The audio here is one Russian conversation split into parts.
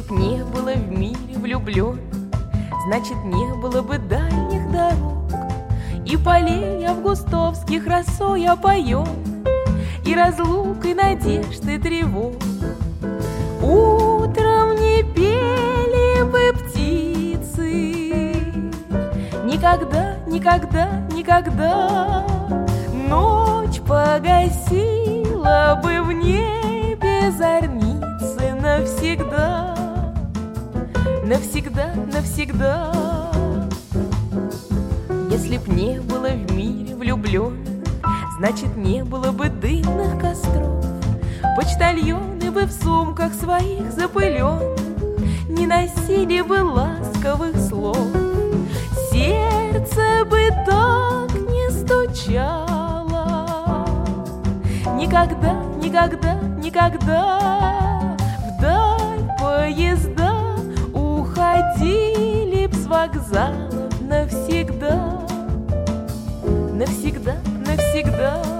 Если б не было в мире влюблен, Значит, не было бы дальних дорог, И полей августовских росой опоен, И разлук, и надежд, и тревог. Утром не пели бы птицы, Никогда, никогда, никогда. Ночь погасила бы в небе зорницы навсегда навсегда, навсегда. Если б не было в мире влюблен, значит не было бы дымных костров. Почтальоны бы в сумках своих запылен, не носили бы ласковых слов. Сердце бы так не стучало. Никогда, никогда, никогда вдаль поезда вокзалов навсегда, навсегда, навсегда.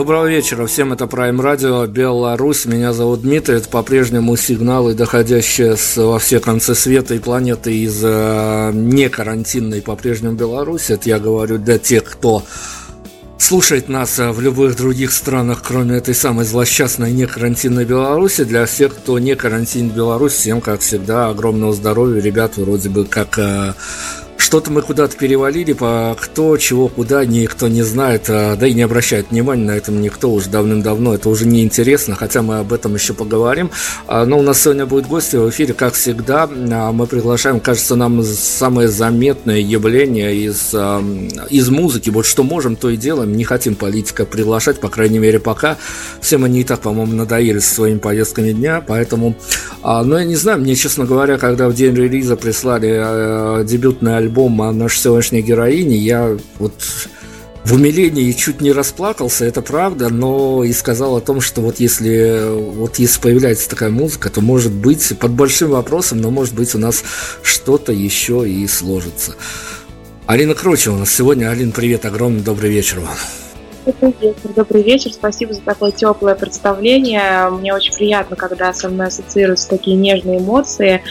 Доброго вечера всем, это Prime Radio, Беларусь, меня зовут Дмитрий, это по-прежнему сигналы, доходящие с, во все концы света и планеты из э, не карантинной по-прежнему Беларуси, это я говорю для тех, кто слушает нас э, в любых других странах, кроме этой самой злосчастной не карантинной Беларуси. Для всех, кто не карантин Беларусь, всем, как всегда, огромного здоровья. Ребята вроде бы как э, что-то мы куда-то перевалили, по кто, чего, куда, никто не знает, а, да и не обращает внимания на этом никто уже давным-давно, это уже не интересно, хотя мы об этом еще поговорим. А, но у нас сегодня будет гости в эфире, как всегда, а, мы приглашаем, кажется, нам самое заметное явление из, из музыки, вот что можем, то и делаем, не хотим политика приглашать, по крайней мере, пока. Всем они и так, по-моему, надоели со своими повестками дня, поэтому, но я не знаю, мне, честно говоря, когда в день релиза прислали дебютный альбом альбом о нашей сегодняшней героине, я вот в умилении чуть не расплакался, это правда, но и сказал о том, что вот если, вот если появляется такая музыка, то может быть под большим вопросом, но может быть у нас что-то еще и сложится. Алина Крочева у нас сегодня. Алина, привет, огромный добрый вечер вам. Добрый вечер, добрый вечер. Спасибо за такое теплое представление. Мне очень приятно, когда со мной ассоциируются такие нежные эмоции.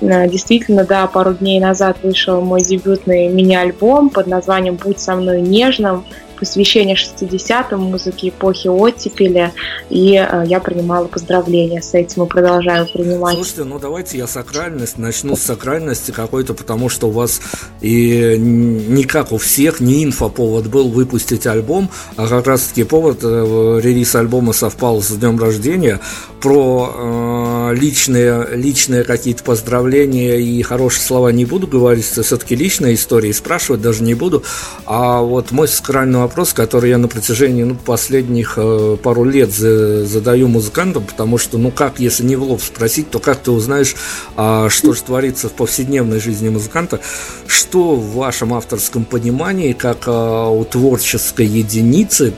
Э, действительно, да, пару дней назад вышел мой дебютный мини-альбом под названием «Будь со мной нежным». Посвящение 60-м, музыке эпохи оттепели, и э, я принимала поздравления с этим и продолжаю принимать. Слушайте, ну давайте я сакральность, начну с сакральности какой-то, потому что у вас и не как у всех, не инфоповод был выпустить альбом, а как раз-таки повод, э, релиз альбома совпал с днем рождения, про э, личные, личные какие-то поздравления и хорошие слова не буду говорить, все-таки личная история, и спрашивать даже не буду. А вот мой сакральный вопрос, который я на протяжении ну, последних э, пару лет за, задаю музыкантам, потому что, ну как, если не в лоб спросить, то как ты узнаешь, а, что же творится в повседневной жизни музыканта, что в вашем авторском понимании, как а, у творческой единицы,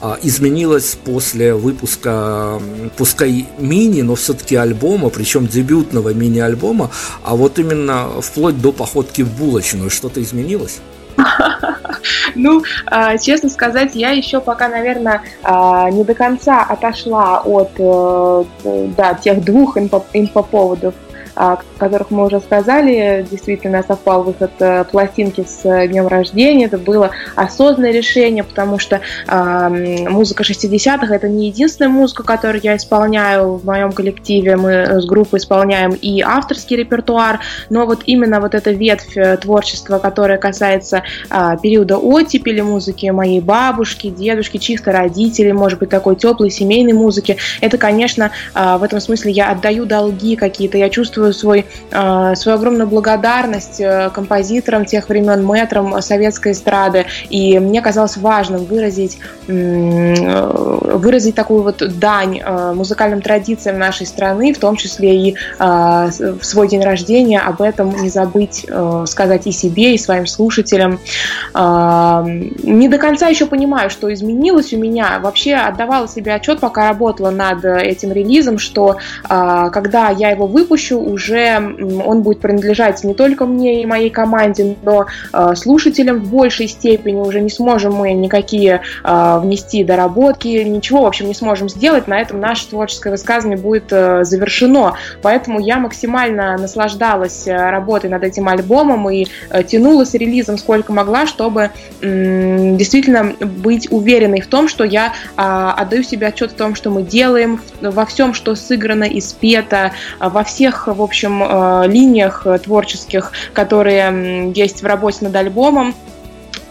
а, изменилось после выпуска, пускай мини, но все-таки альбома, причем дебютного мини-альбома, а вот именно вплоть до походки в булочную, что-то изменилось? Ну, а, честно сказать, я еще пока, наверное, а, не до конца отошла от э, да, тех двух инфоповодов, о которых мы уже сказали. Действительно, совпал выход э, пластинки с э, днем рождения. Это было осознанное решение, потому что музыка 60-х это не единственная музыка, которую я исполняю в моем коллективе. Мы с группой исполняем и авторский репертуар, но вот именно вот эта ветвь э, творчества, которая касается э, периода оттепели музыки моей бабушки, дедушки, чьих-то родителей, может быть, такой теплой семейной музыки, это, конечно, э, в этом смысле я отдаю долги какие-то, я чувствую чувствую свой, а, свою огромную благодарность э, композиторам тех времен, метрам советской эстрады. И мне казалось важным выразить, выразить такую вот дань э, музыкальным традициям нашей страны, в том числе и а, в свой день рождения об этом не забыть э, сказать и себе, и своим слушателям. А, не до конца еще понимаю, что изменилось у меня. Вообще отдавала себе отчет, пока работала над этим релизом, что когда я его выпущу, уже он будет принадлежать не только мне и моей команде, но э, слушателям в большей степени уже не сможем мы никакие э, внести доработки, ничего, в общем, не сможем сделать. На этом наше творческое высказывание будет э, завершено. Поэтому я максимально наслаждалась работой над этим альбомом и тянула с релизом сколько могла, чтобы действительно быть уверенной в том, что я отдаю себе отчет в том, что мы делаем, во всем, что сыграно и спето, во всех в общем, э, линиях э, творческих, которые есть в работе над альбомом.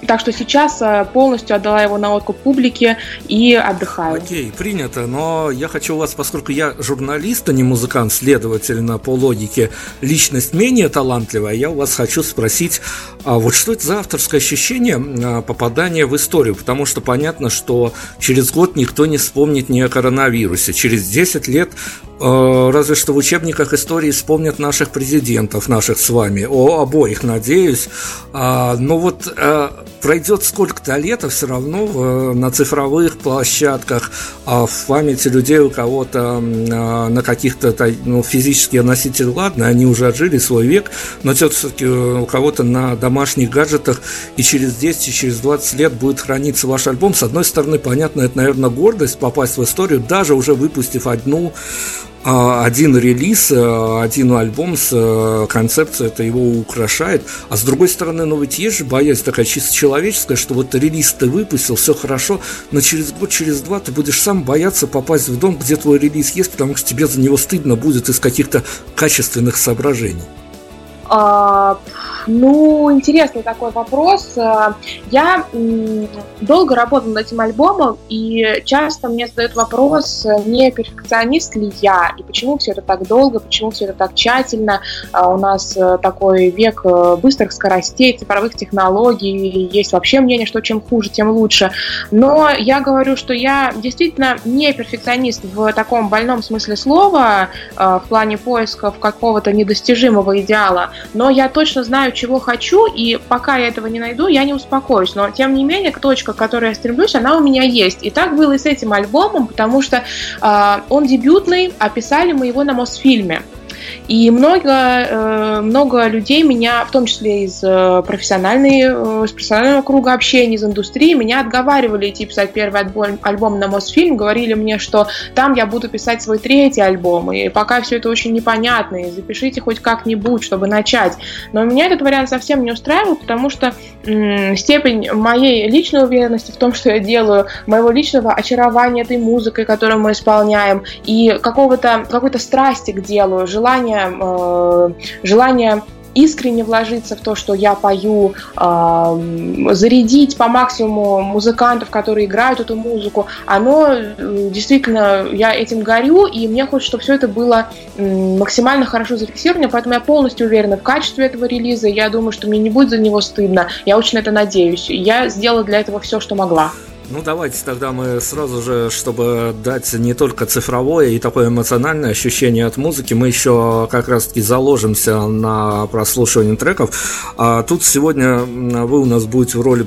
Так что сейчас э, полностью отдала его на откуп публике и отдыхаю. Окей, принято. Но я хочу у вас, поскольку я журналист, а не музыкант, следовательно, по логике личность менее талантливая, я у вас хочу спросить, а вот что это за авторское ощущение а, попадания в историю? Потому что понятно, что через год никто не вспомнит ни о коронавирусе. Через 10 лет разве что в учебниках истории вспомнят наших президентов, наших с вами, о обоих, надеюсь. А, но вот э, пройдет сколько-то лет, а все равно в, на цифровых площадках, а в памяти людей у кого-то а, на каких-то ну, физические носители, ладно, они уже отжили свой век, но все-таки э, у кого-то на домашних гаджетах и через 10, и через 20 лет будет храниться ваш альбом. С одной стороны, понятно, это, наверное, гордость попасть в историю, даже уже выпустив одну один релиз, э, один альбом с э, концепцией, это его украшает. А с другой стороны, ну ведь есть же боязнь такая чисто человеческая, что вот релиз ты выпустил, все хорошо, но через год, через два ты будешь сам бояться попасть в дом, где твой релиз есть, потому что тебе за него стыдно будет из каких-то качественных соображений. А, ну, интересный такой вопрос. А, я долго работала над этим альбомом, и часто мне задают вопрос, не перфекционист ли я, и почему все это так долго, почему все это так тщательно. А, у нас э, такой век э, быстрых скоростей, цифровых технологий, есть вообще мнение, что чем хуже, тем лучше. Но я говорю, что я действительно не перфекционист в таком больном смысле слова, в плане поисков какого-то недостижимого идеала, но я точно знаю, чего хочу, и пока я этого не найду, я не успокоюсь. Но, тем не менее, точка, к которой я стремлюсь, она у меня есть. И так было и с этим альбомом, потому что э, он дебютный, а писали мы его на Мосфильме. И много, много людей меня, в том числе из профессиональной, из профессионального круга общения, из индустрии, меня отговаривали идти писать первый альбом, альбом на Мосфильм, говорили мне, что там я буду писать свой третий альбом, и пока все это очень непонятно, и запишите хоть как-нибудь, чтобы начать. Но меня этот вариант совсем не устраивал, потому что м- степень моей личной уверенности в том, что я делаю, моего личного очарования этой музыкой, которую мы исполняем, и какого-то какой-то страсти к делу, желания, э, желания искренне вложиться в то, что я пою, э, зарядить по максимуму музыкантов, которые играют эту музыку, оно действительно, я этим горю, и мне хочется, чтобы все это было максимально хорошо зафиксировано, поэтому я полностью уверена в качестве этого релиза, я думаю, что мне не будет за него стыдно, я очень на это надеюсь. Я сделала для этого все, что могла. Ну, давайте тогда мы сразу же, чтобы дать не только цифровое и такое эмоциональное ощущение от музыки, мы еще как раз-таки заложимся на прослушивание треков. А тут сегодня вы у нас будете в роли,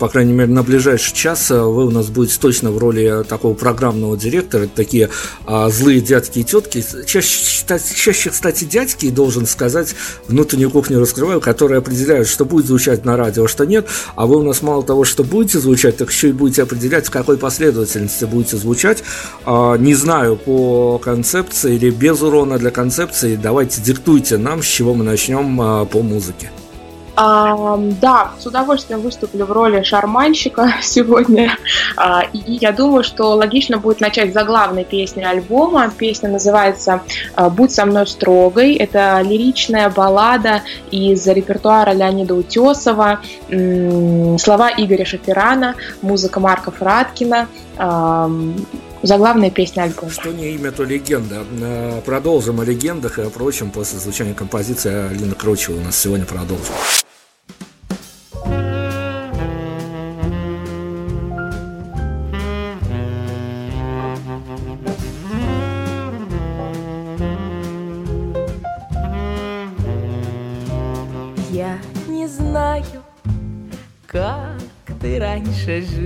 по крайней мере, на ближайший час, вы у нас будете точно в роли такого программного директора, такие а, злые дядьки и тетки. Чаще, чаще, кстати, дядьки, должен сказать, внутреннюю кухню раскрываю, которые определяют, что будет звучать на радио, а что нет. А вы у нас мало того, что будете звучать, так еще и будете будете определять, в какой последовательности будете звучать. А, не знаю, по концепции или без урона для концепции, давайте диктуйте нам, с чего мы начнем а, по музыке. А, да, с удовольствием выступлю в роли шарманщика сегодня. А, и я думаю, что логично будет начать за главной песни альбома. Песня называется «Будь со мной строгой». Это лиричная баллада из репертуара Леонида Утесова, слова Игоря Шаферана, музыка Марка Фраткина, заглавная песня альбома. Что не имя, то легенда. Э, продолжим о легендах и о прочем после звучания композиции Алина Крочева у нас сегодня продолжим. Раньше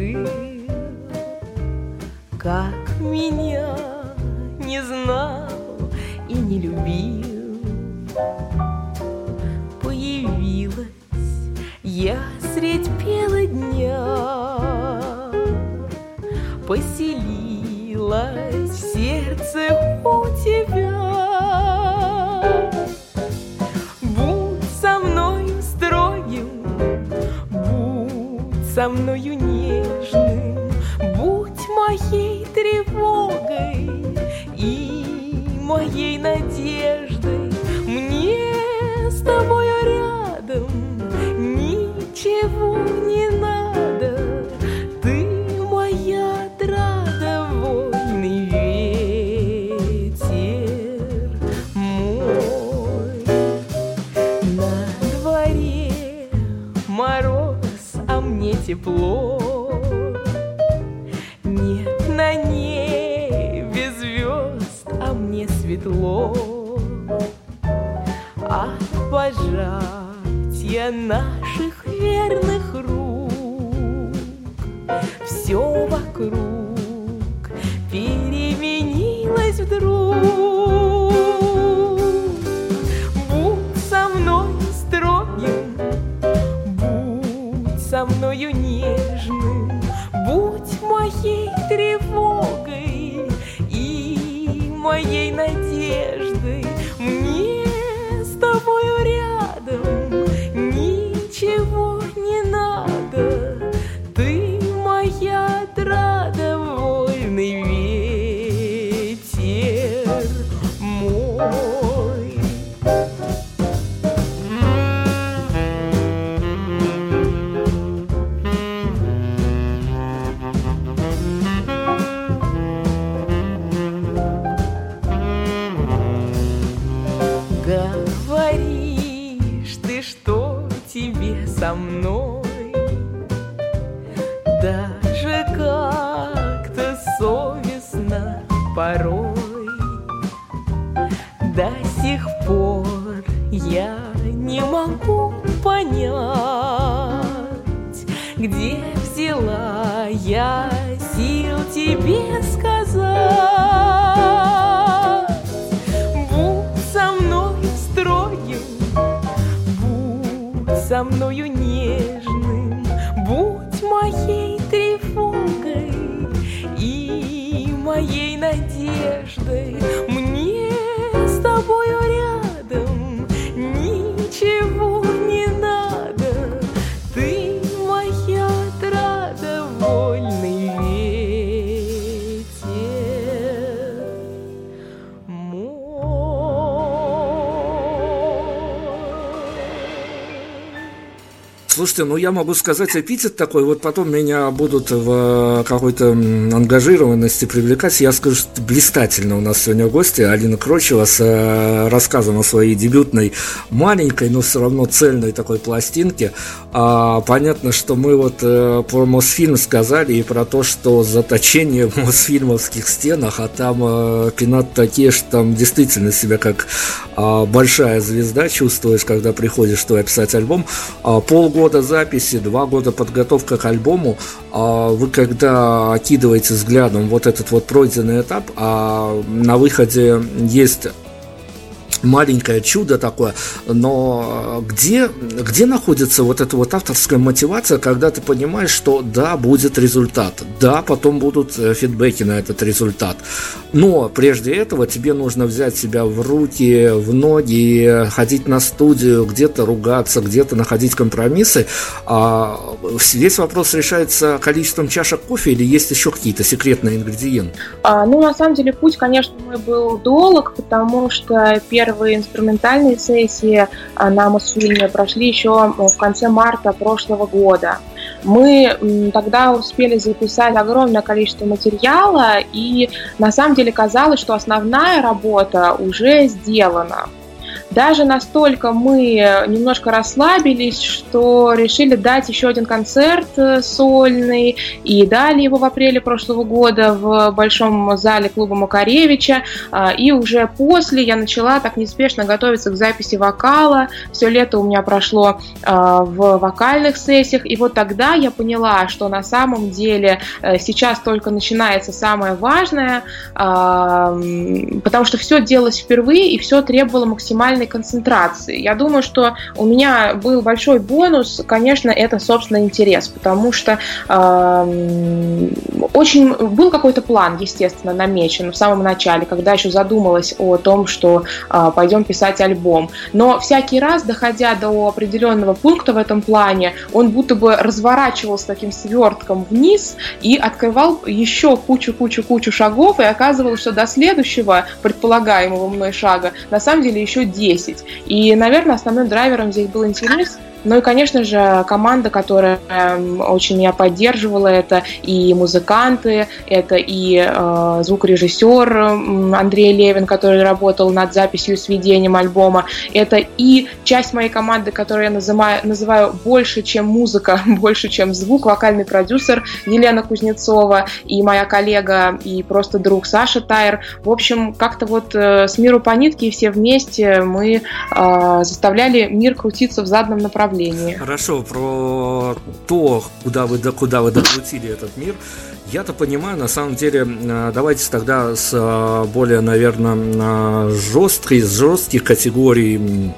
моей надеждой. Мне Слушайте, ну я могу сказать эпитет такой, вот потом меня будут в какой-то ангажированности привлекать. Я скажу, что блистательно у нас сегодня гости Алина Крочева с э, рассказом о своей дебютной маленькой, но все равно цельной такой пластинке. А, понятно, что мы вот э, про Мосфильм сказали и про то, что заточение в Мосфильмовских стенах, а там э, пинат такие, что там действительно себя как э, большая звезда чувствуешь, когда приходишь туда писать альбом. А, полгода года записи, два года подготовка к альбому, а вы когда окидываете взглядом вот этот вот пройденный этап, а на выходе есть маленькое чудо такое, но где, где находится вот эта вот авторская мотивация, когда ты понимаешь, что да, будет результат, да, потом будут э, фидбэки на этот результат, но прежде этого тебе нужно взять себя в руки, в ноги, ходить на студию, где-то ругаться, где-то находить компромиссы. А весь вопрос решается количеством чашек кофе или есть еще какие-то секретные ингредиенты? А, ну, на самом деле, путь, конечно, мой был долг, потому что первые инструментальные сессии а, на Мосфильме прошли еще в конце марта прошлого года. Мы тогда успели записать огромное количество материала, и на самом деле казалось, что основная работа уже сделана. Даже настолько мы немножко расслабились, что решили дать еще один концерт э, сольный, и дали его в апреле прошлого года в большом зале клуба Макаревича, а, и уже после я начала так неспешно готовиться к записи вокала, все лето у меня прошло а, в вокальных сессиях, и вот тогда я поняла, что на самом деле э, сейчас только начинается самое важное, потому что все делалось впервые, и все требовало максимально максимальной концентрации. Я думаю, что у меня был большой бонус, конечно, это, собственно, интерес, потому что э, очень был какой-то план, естественно, намечен в самом начале, когда еще задумалась о том, что э, пойдем писать альбом. Но всякий раз, доходя до определенного пункта в этом плане, он будто бы разворачивался таким свертком вниз и открывал еще кучу-кучу-кучу шагов, и оказывалось, что до следующего предполагаемого мной шага на самом деле еще 10 10. И, наверное, основным драйвером здесь был интерес – ну и, конечно же, команда, которая эм, очень меня поддерживала, это и музыканты, это и э, звукорежиссер Андрей Левин, который работал над записью и сведением альбома, это и часть моей команды, которую я называю, называю больше, чем музыка, больше, чем звук, вокальный продюсер Елена Кузнецова и моя коллега и просто друг Саша Тайр. В общем, как-то вот э, с миру по нитке и все вместе мы э, заставляли мир крутиться в заданном направлении направлении. Хорошо, про то, куда вы, куда вы докрутили этот мир, я-то понимаю, на самом деле, э, давайте тогда с э, более, наверное, жестких, жестких категорий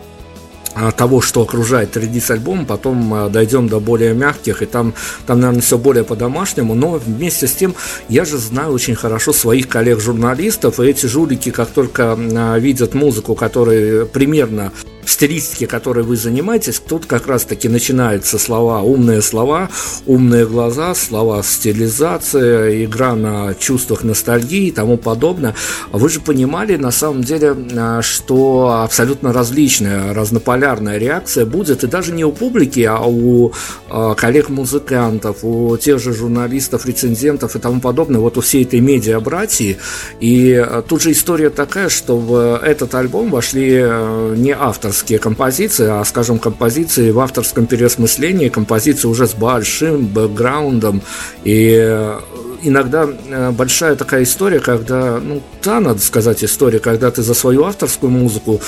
того, что окружает редис альбом, потом э, дойдем до более мягких, и там, там, наверное, все более по-домашнему, но вместе с тем я же знаю очень хорошо своих коллег-журналистов, и эти жулики, как только видят музыку, которая примерно стилистике, которой вы занимаетесь, тут как раз-таки начинаются слова, умные слова, умные глаза, слова стилизация, игра на чувствах ностальгии и тому подобное. Вы же понимали, на самом деле, а, что абсолютно различная, разнополярная реакция будет, и даже не у публики, а у а, коллег-музыкантов, у тех же журналистов, рецензентов и тому подобное, вот у всей этой медиа-братьи. И а, тут же история такая, что в этот альбом вошли не автор авторские композиции, а, скажем, композиции в авторском переосмыслении, композиции уже с большим бэкграундом и иногда э, большая такая история, когда, ну, да, надо сказать история, когда ты за свою авторскую музыку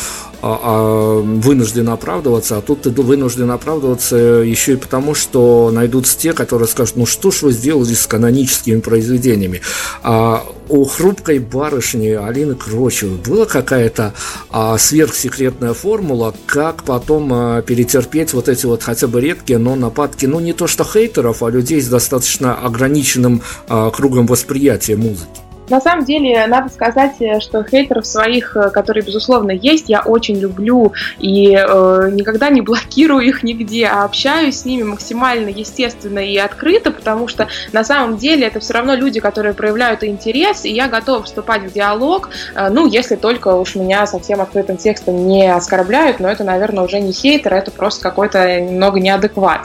а, а, вынужден оправдываться, а тут ты вынужден оправдываться еще и потому, что найдутся те, которые скажут, ну что ж вы сделали с каноническими произведениями. А у хрупкой барышни Алины Крочевой была какая-то а, сверхсекретная формула, как потом а, перетерпеть вот эти вот хотя бы редкие, но нападки, ну не то что хейтеров, а людей с достаточно ограниченным а, кругом восприятия музыки. На самом деле, надо сказать, э, что хейтеров своих, э, которые, безусловно, есть, я очень люблю и э, никогда не блокирую их нигде, а общаюсь с ними максимально естественно и открыто, потому что на самом деле это все равно люди, которые проявляют интерес, и я готова вступать в диалог, э, ну, если только уж меня совсем открытым текстом не оскорбляют, но это, наверное, уже не хейтер, это просто какой-то немного неадекват.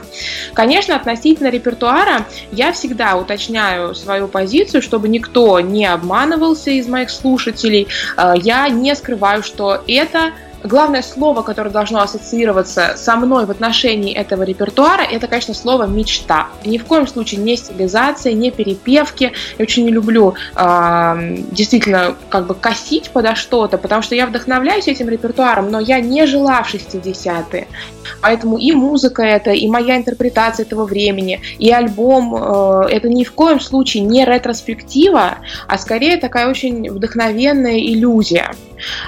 Конечно, относительно репертуара я всегда уточняю свою позицию, чтобы никто не обманывался из моих слушателей. Э, я не скрываю, что это главное слово, которое должно ассоциироваться со мной в отношении этого репертуара, это, конечно, слово «мечта». Ни в коем случае не стилизация, не перепевки. Я очень не люблю э, действительно как бы косить подо что-то, потому что я вдохновляюсь этим репертуаром, но я не жила в 60-е. Поэтому и музыка это, и моя интерпретация этого времени, и альбом э, это ни в коем случае не ретроспектива, а скорее такая очень вдохновенная иллюзия.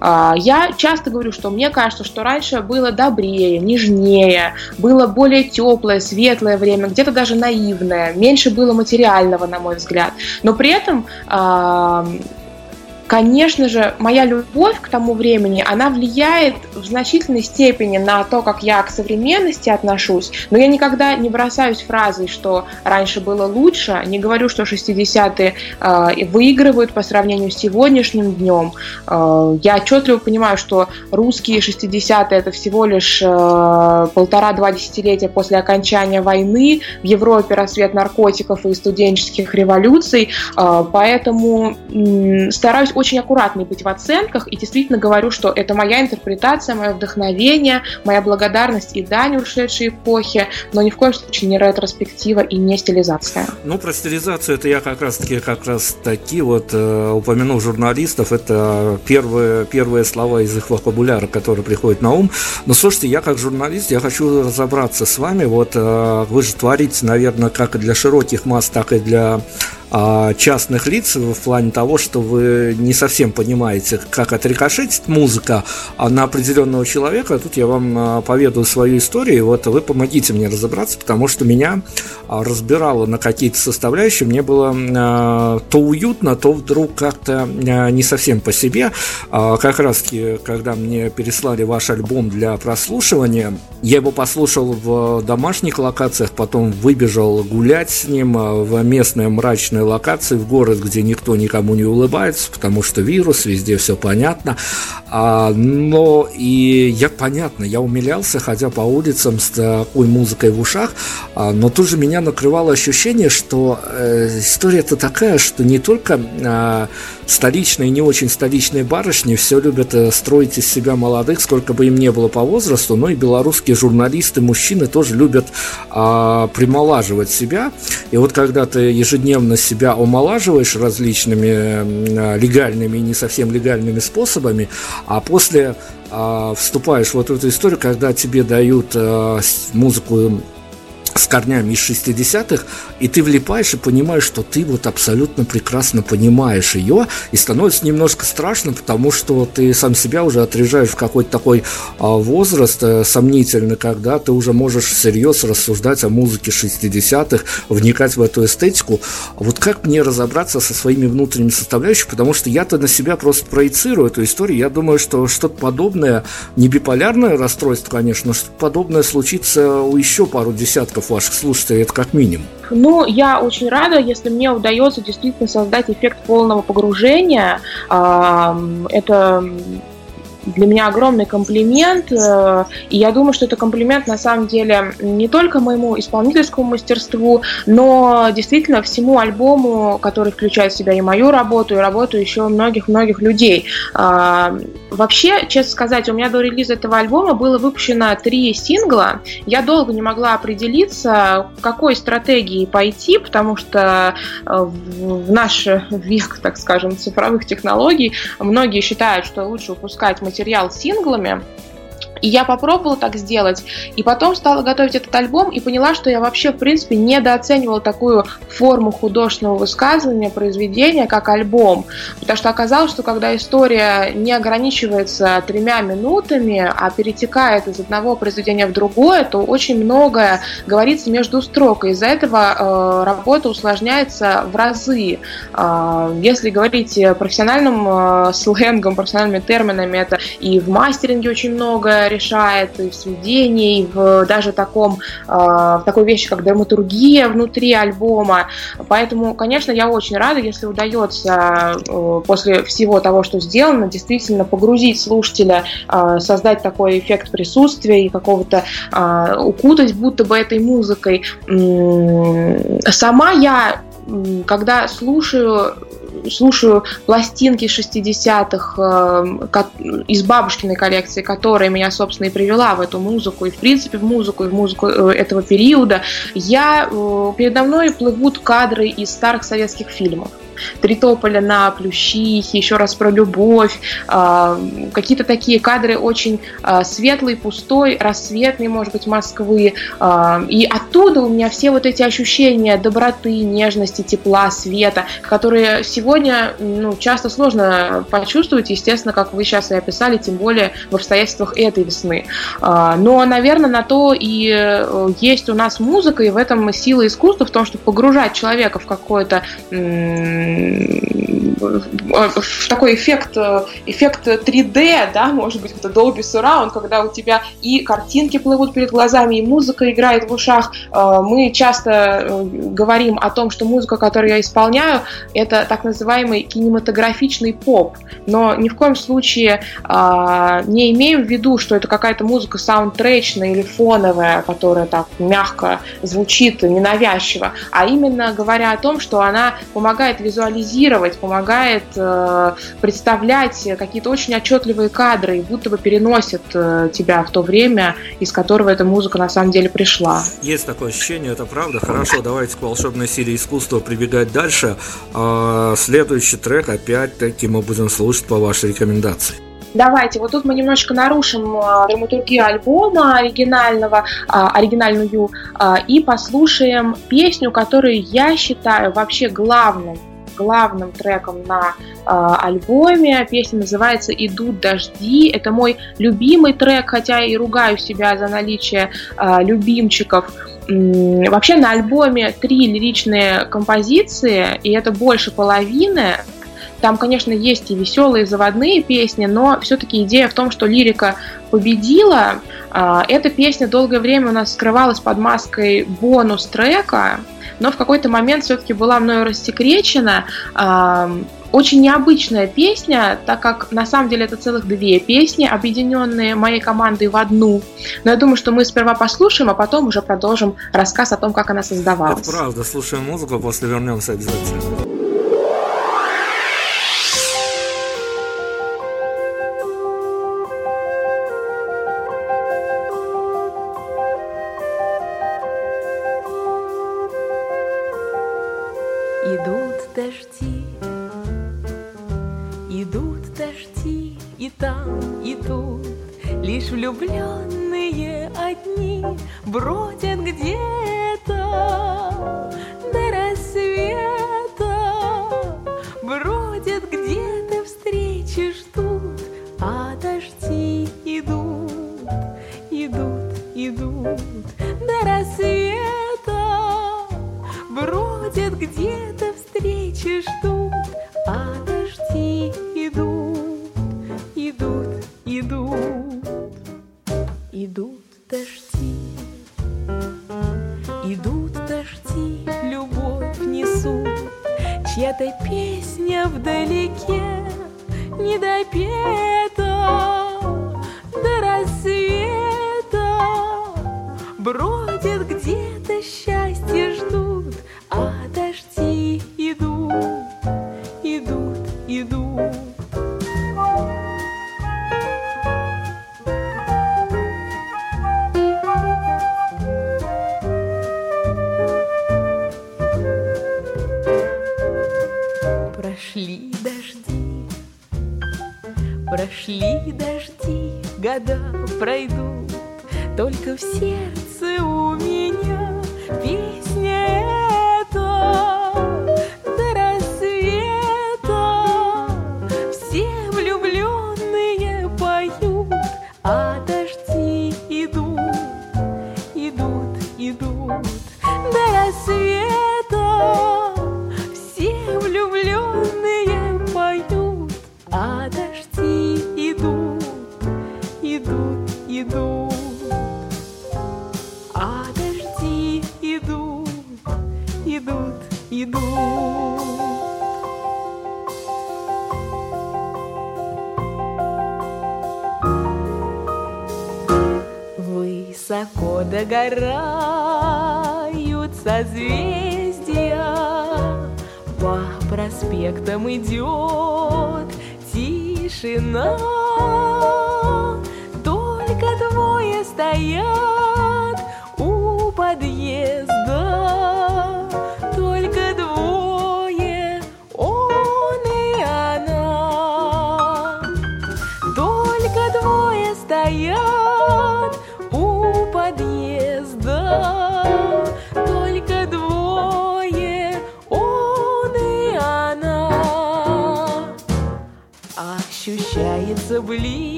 Э, я часто говорю, что мне кажется, что раньше было добрее, нежнее, было более теплое, светлое время, где-то даже наивное, меньше было материального, на мой взгляд. Но при этом э, Конечно же, моя любовь к тому времени, она влияет в значительной степени на то, как я к современности отношусь, но я никогда не бросаюсь фразой, что раньше было лучше, не говорю, что 60-е э, выигрывают по сравнению с сегодняшним днем. Э, я отчетливо понимаю, что русские 60-е это всего лишь э, полтора-два десятилетия после окончания войны, в Европе рассвет наркотиков и студенческих революций, э, поэтому э, стараюсь очень аккуратной быть в оценках и действительно говорю, что это моя интерпретация, мое вдохновение, моя благодарность и дань ушедшей эпохи, но ни в коем случае не ретроспектива и не стилизация. Ну, про стилизацию это я как раз таки как раз таки вот э, упомянул журналистов, это первые, первые слова из их вокабуляра, которые приходят на ум. Но слушайте, я как журналист, я хочу разобраться с вами, вот э, вы же творите, наверное, как и для широких масс, так и для частных лиц в плане того, что вы не совсем понимаете, как отрикошетит музыка на определенного человека. Тут я вам а, поведаю свою историю, и вот вы помогите мне разобраться, потому что меня а, разбирало на какие-то составляющие, мне было то уютно, то вдруг как-то не совсем по себе. Как раз таки, когда мне переслали ваш альбом для прослушивания, я его послушал в домашних локациях, потом выбежал гулять с ним в местное мрачное локации в город, где никто никому не улыбается, потому что вирус, везде все понятно. А, но и я понятно, я умилялся, ходя по улицам с такой музыкой в ушах, а, но тут же меня накрывало ощущение, что э, история-то такая, что не только э, столичные не очень столичные барышни все любят э, строить из себя молодых, сколько бы им не было по возрасту, но и белорусские журналисты, мужчины тоже любят э, примолаживать себя. И вот когда ты ежедневно себя омолаживаешь различными э, легальными и не совсем легальными способами, а после э, вступаешь в вот эту историю, когда тебе дают э, музыку с корнями из 60-х, и ты влипаешь и понимаешь, что ты вот абсолютно прекрасно понимаешь ее, и становится немножко страшно, потому что ты сам себя уже отрежаешь в какой-то такой а, возраст а, сомнительный, когда ты уже можешь всерьез рассуждать о музыке 60-х, вникать в эту эстетику. Вот как мне разобраться со своими внутренними составляющими, потому что я-то на себя просто проецирую эту историю, я думаю, что что-то подобное, не биполярное расстройство, конечно, но что-то подобное случится у еще пару десятков миллионов ваших слушателей, это как минимум. Ну, я очень рада, если мне удается действительно создать эффект полного погружения. Это для меня огромный комплимент. Э, и я думаю, что это комплимент на самом деле не только моему исполнительскому мастерству, но действительно всему альбому, который включает в себя и мою работу, и работу еще многих-многих людей. вообще, честно сказать, у меня до релиза этого альбома было выпущено три сингла. Я долго не могла определиться, какой стратегии пойти, потому что э, в наш век, так скажем, цифровых технологий многие считают, что лучше выпускать материал синглами, и я попробовала так сделать, и потом стала готовить этот альбом и поняла, что я вообще, в принципе, недооценивала такую форму художественного высказывания, произведения, как альбом. Потому что оказалось, что когда история не ограничивается тремя минутами, а перетекает из одного произведения в другое, то очень многое говорится между строк, и из-за этого э, работа усложняется в разы. Э, если говорить профессиональным э, сленгом, профессиональными терминами, это и в мастеринге очень многое решает и в сведении, и в даже таком, э, в такой вещи, как драматургия внутри альбома. Поэтому, конечно, я очень рада, если удается э, после всего того, что сделано, действительно погрузить слушателя, э, создать такой эффект присутствия и какого-то укутать будто бы этой музыкой. Сама я когда слушаю слушаю пластинки 60-х э, из бабушкиной коллекции, которая меня, собственно, и привела в эту музыку, и, в принципе, в музыку, и в музыку э, этого периода, я, э, передо мной плывут кадры из старых советских фильмов. Три тополя на плющихе, еще раз про любовь, а, какие-то такие кадры очень а, светлый, пустой, рассветный, может быть, Москвы. А, и оттуда у меня все вот эти ощущения доброты, нежности, тепла, света, которые сегодня ну, часто сложно почувствовать, естественно, как вы сейчас и описали, тем более в обстоятельствах этой весны. Но, наверное, на то и э, есть у нас музыка, и в этом сила искусства, в том, чтобы погружать человека в какое-то в такой эффект, эффект 3D, да, может быть, это Dolby Surround, когда у тебя и картинки плывут перед глазами, и музыка играет в ушах. Э, мы часто э, говорим о том, что музыка, которую я исполняю, это так называемый кинематографичный поп, но ни в коем случае э, не имеем в виду, что это какая-то музыка саундтречная или фоновая, которая так мягко звучит, ненавязчиво, а именно говоря о том, что она помогает визуализировать визуализировать, помогает э, представлять какие-то очень отчетливые кадры и будто бы переносит э, тебя в то время, из которого эта музыка на самом деле пришла. Есть такое ощущение, это правда. Хорошо, давайте к волшебной силе искусства прибегать дальше. Э, следующий трек опять-таки мы будем слушать по вашей рекомендации. Давайте, вот тут мы немножко нарушим э, драматургию альбома оригинального, а, оригинальную, а, и послушаем песню, которую я считаю вообще главным главным треком на э, альбоме. Песня называется «Идут дожди». Это мой любимый трек, хотя и ругаю себя за наличие э, любимчиков. Вообще на альбоме три лиричные композиции, и это больше половины. Там, конечно, есть и веселые заводные песни, но все-таки идея в том, что лирика победила. А, эта песня долгое время у нас скрывалась под маской бонус-трека, но в какой-то момент все-таки была мною рассекречена. Очень необычная песня, так как на самом деле это целых две песни, объединенные моей командой в одну. Но я думаю, что мы сперва послушаем, а потом уже продолжим рассказ о том, как она создавалась. Это правда, слушаем музыку, после вернемся обязательно.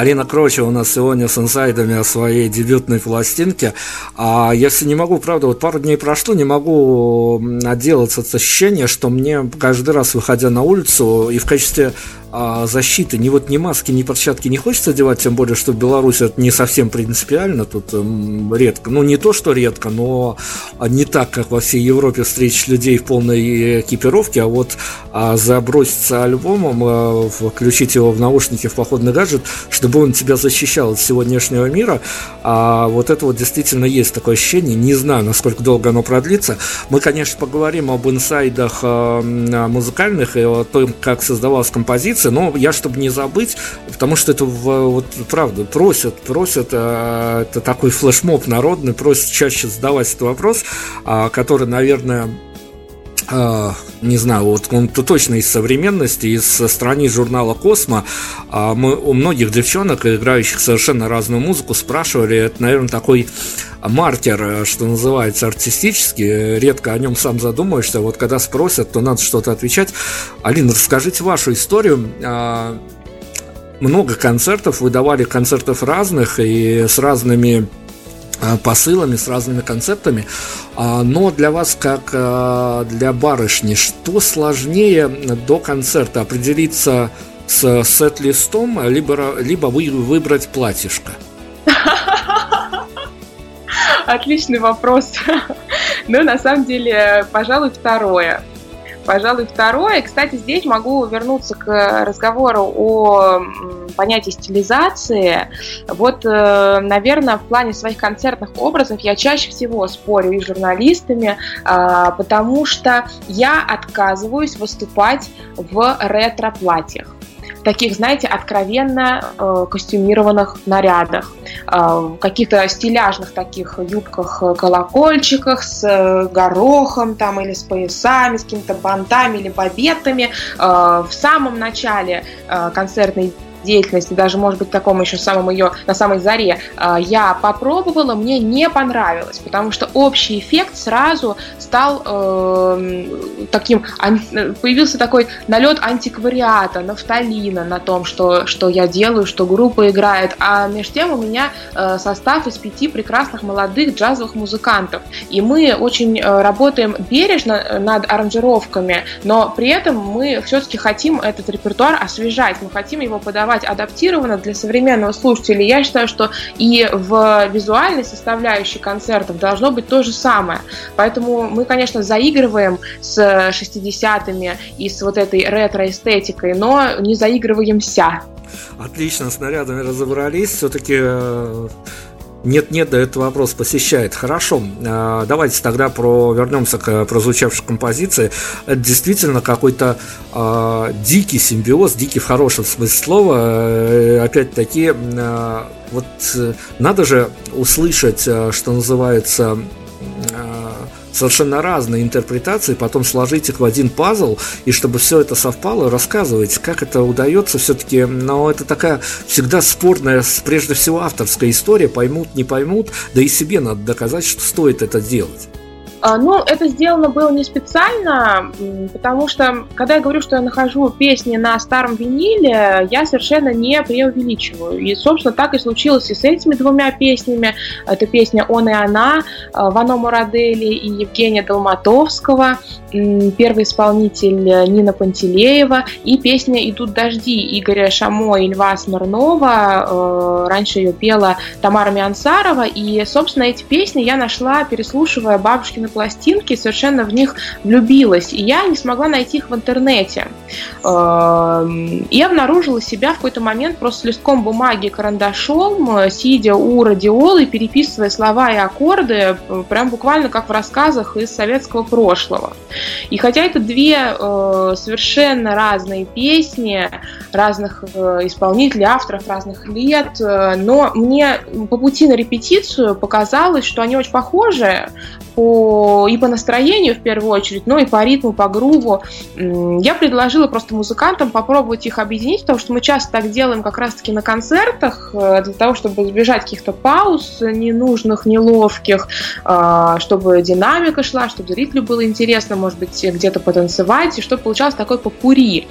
Алина Крочева у нас сегодня с инсайдами о своей дебютной пластинке. А я все не могу, правда, вот пару дней прошло, не могу отделаться от ощущения, что мне каждый раз, выходя на улицу, и в качестве а, защиты ни вот ни маски, ни перчатки не хочется одевать, тем более, что в Беларуси это не совсем принципиально, тут м, редко, ну не то, что редко, но не так, как во всей Европе встретишь людей в полной экипировке, а вот а, заброситься альбомом, а, включить его в наушники, в походный гаджет, чтобы он тебя защищал от всего внешнего мира, а вот это вот действительно есть такое ощущение, не знаю, насколько долго оно продлится. Мы, конечно, поговорим об инсайдах а, музыкальных и о том, как создавалась композиция, но я, чтобы не забыть, потому что это, вот, правда, просят, просят, а, это такой флешмоб народный, просят чаще задавать этот вопрос, а, который, наверное, не знаю, вот он-то точно из современности, из страниц журнала «Космо». А мы у многих девчонок, играющих совершенно разную музыку, спрашивали, это, наверное, такой маркер, э, что называется, артистический. Редко о нем сам задумаешься. Вот когда спросят, то надо что-то отвечать. Алина, расскажите вашу историю. А, Много концертов, вы давали концертов разных и с разными а, посылами, с разными концептами. А, Но для вас, как а, для барышни, что сложнее до концерта определиться с сет-листом, либо, либо вы выбрать платьишко? Отличный вопрос. Но на самом деле, пожалуй, второе. Пожалуй, второе. Кстати, здесь могу вернуться к разговору о понятии стилизации. Вот, э, наверное, в плане своих концертных образов я чаще всего спорю и с журналистами, а, потому что я отказываюсь выступать в ретро-платьях. Таких, знаете, откровенно э, костюмированных нарядах, э, в каких-то стиляжных таких юбках-колокольчиках с горохом там или с поясами, с какими-то бантами или бабетами. В самом начале концертной деятельности, даже, может быть, таком еще самом ее, на самой заре, а, я попробовала, мне не понравилось, потому что общий эффект сразу стал э, таким, появился такой налет антиквариата, нафталина на том, что, что я делаю, что группа играет, а между тем у меня э, состав из пяти прекрасных молодых джазовых музыкантов, и мы очень э, работаем бережно над аранжировками, но при этом мы все-таки хотим этот репертуар освежать, мы хотим его подавать подавать адаптированно для современного слушателя, я считаю, что и в визуальной составляющей концертов должно быть то же самое. Поэтому мы, конечно, заигрываем с 60-ми и с вот этой ретро-эстетикой, но не заигрываемся. Отлично, с нарядами разобрались. Все-таки э, нет-нет, да этот вопрос посещает. Хорошо, а, давайте тогда про, вернемся к прозвучавшей композиции. Это действительно какой-то э, дикий симбиоз, дикий в хорошем смысле слова. Э, опять-таки, э, вот э, надо же услышать, э, что называется, совершенно разные интерпретации, потом сложить их в один пазл, и чтобы все это совпало, рассказывать, как это удается все-таки, но это такая всегда спорная, прежде всего авторская история, поймут, не поймут, да и себе надо доказать, что стоит это делать. А, ну, это сделано было не специально, потому что, когда я говорю, что я нахожу песни на старом виниле, я совершенно не преувеличиваю. И, собственно, так и случилось и с этими двумя песнями. Это песня «Он и она» Вано Мурадели и Евгения Долматовского, первый исполнитель Нина Пантелеева и песня «Идут дожди» Игоря Шамо и Льва Смирнова. Э, раньше ее пела Тамара Миансарова. И, собственно, эти песни я нашла, переслушивая бабушкины пластинки, совершенно в них влюбилась. И я не смогла найти их в интернете. Эм, и обнаружила себя в какой-то момент просто с листком бумаги карандашом, сидя у радиола и переписывая слова и аккорды, прям буквально как в рассказах из советского прошлого. И хотя это две э, совершенно разные песни, разных э, исполнителей, авторов разных лет, э, но мне по пути на репетицию показалось, что они очень похожи, по, и по настроению в первую очередь, но и по ритму, по груву. Я предложила просто музыкантам попробовать их объединить, потому что мы часто так делаем как раз-таки на концертах, э, для того, чтобы избежать каких-то пауз ненужных, неловких, э, чтобы динамика шла, чтобы зрителю было интересно, может быть, где-то потанцевать, и чтобы получалось такой попури.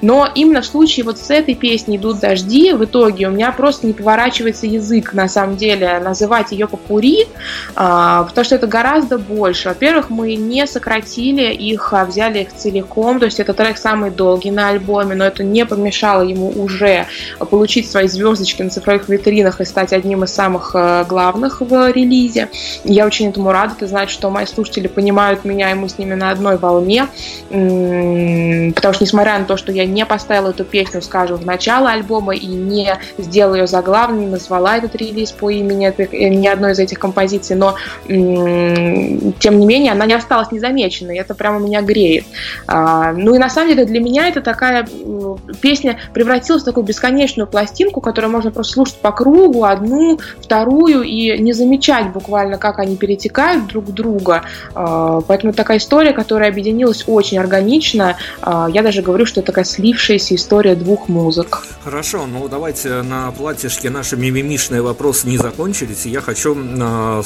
Но именно в случае вот с этой песней «Идут дожди» в итоге у меня просто не поворачивается язык, на самом деле, называть ее попури, э, потому что это гораздо гораздо больше. Во-первых, мы не сократили их, а взяли их целиком. То есть это трек самый долгий на альбоме, но это не помешало ему уже получить свои звездочки на цифровых витринах и стать одним из самых э, главных в релизе. Я очень этому рада. Это значит, что мои слушатели понимают меня, и мы с ними на одной волне. Потому что, несмотря на то, что я не поставила эту песню, скажем, в начало альбома и не сделала ее заглавной, не назвала этот релиз по имени э, ни одной из этих композиций, но тем не менее, она не осталась незамеченной. Это прямо меня греет. А, ну и на самом деле для меня это такая песня превратилась в такую бесконечную пластинку, которую можно просто слушать по кругу, одну, вторую, и не замечать буквально, как они перетекают друг друга. А, поэтому такая история, которая объединилась очень органично. А, я даже говорю, что это такая слившаяся история двух музык. Хорошо, ну давайте на платьишке наши мимимишные вопросы не закончились. Я хочу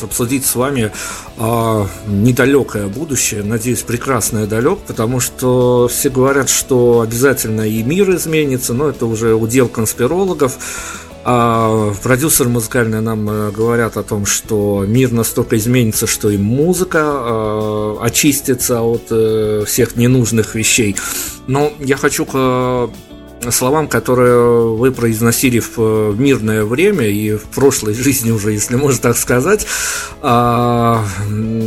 обсудить с вами а, недалекое будущее, надеюсь, прекрасное далек, потому что все говорят, что обязательно и мир изменится, но это уже удел конспирологов. А продюсеры музыкальные нам э, говорят о том, что мир настолько изменится, что и музыка э, очистится от э, всех ненужных вещей. Но я хочу к словам, которые вы произносили в э, мирное время и в прошлой жизни уже, если можно так сказать, а,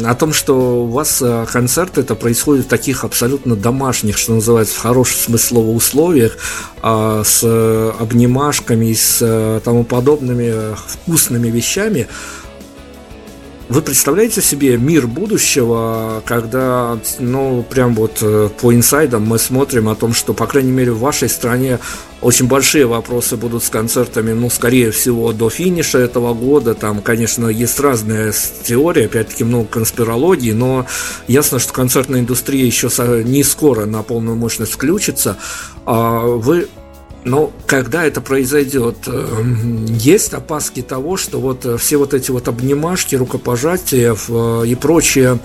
о том, что у вас э, концерт это происходит в таких абсолютно домашних, что называется, в хорошем смысле условиях, а, с обнимашками и с э, тому подобными вкусными вещами. Вы представляете себе мир будущего, когда, ну, прям вот э, по инсайдам мы смотрим о том, что, по крайней мере, в вашей стране очень большие вопросы будут с концертами, ну, скорее всего, до финиша этого года. Там, конечно, есть разные теории, опять-таки, много конспирологии, но ясно, что концертная индустрия еще не скоро на полную мощность включится. А вы но когда это произойдет, э, есть опаски того, что вот э, все вот эти вот обнимашки, рукопожатия э, и прочие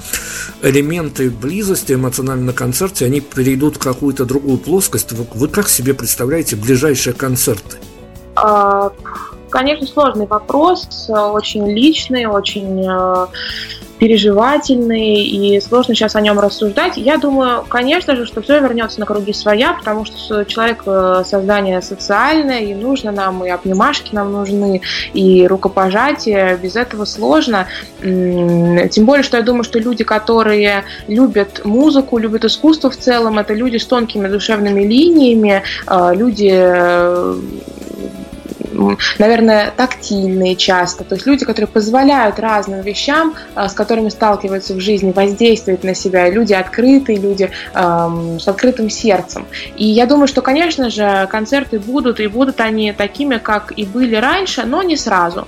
элементы близости эмоционально на концерте, они перейдут в какую-то другую плоскость. Вы как себе представляете ближайшие концерты? Конечно, сложный вопрос, очень личный, очень переживательный, и сложно сейчас о нем рассуждать. Я думаю, конечно же, что все вернется на круги своя, потому что человек э, создание социальное, и нужно нам, и обнимашки нам нужны, и рукопожатия. Без этого сложно. Тем более, что я думаю, что люди, которые любят музыку, любят искусство в целом, это люди с тонкими душевными линиями, э, люди э, наверное, тактильные часто. То есть люди, которые позволяют разным вещам, а, с которыми сталкиваются в жизни, воздействовать на себя. Люди открытые, люди эм, с открытым сердцем. И я думаю, что, конечно же, концерты будут, и будут они такими, как и были раньше, но не сразу.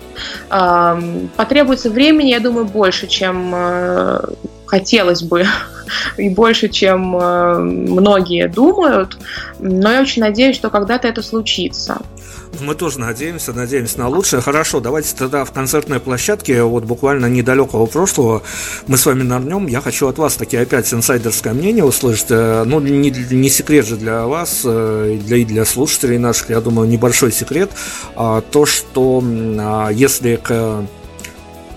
Эм, потребуется времени, я думаю, больше, чем э, хотелось бы и больше, чем э, многие думают, но я очень надеюсь, что когда-то это случится. Мы тоже надеемся, надеемся на лучшее. Хорошо, давайте тогда в концертной площадке, вот буквально недалекого прошлого, мы с вами нырнем. Я хочу от вас таки опять инсайдерское мнение услышать. Э, ну, не, не секрет же для вас, э, для, и для слушателей наших, я думаю, небольшой секрет. А, то, что а, если к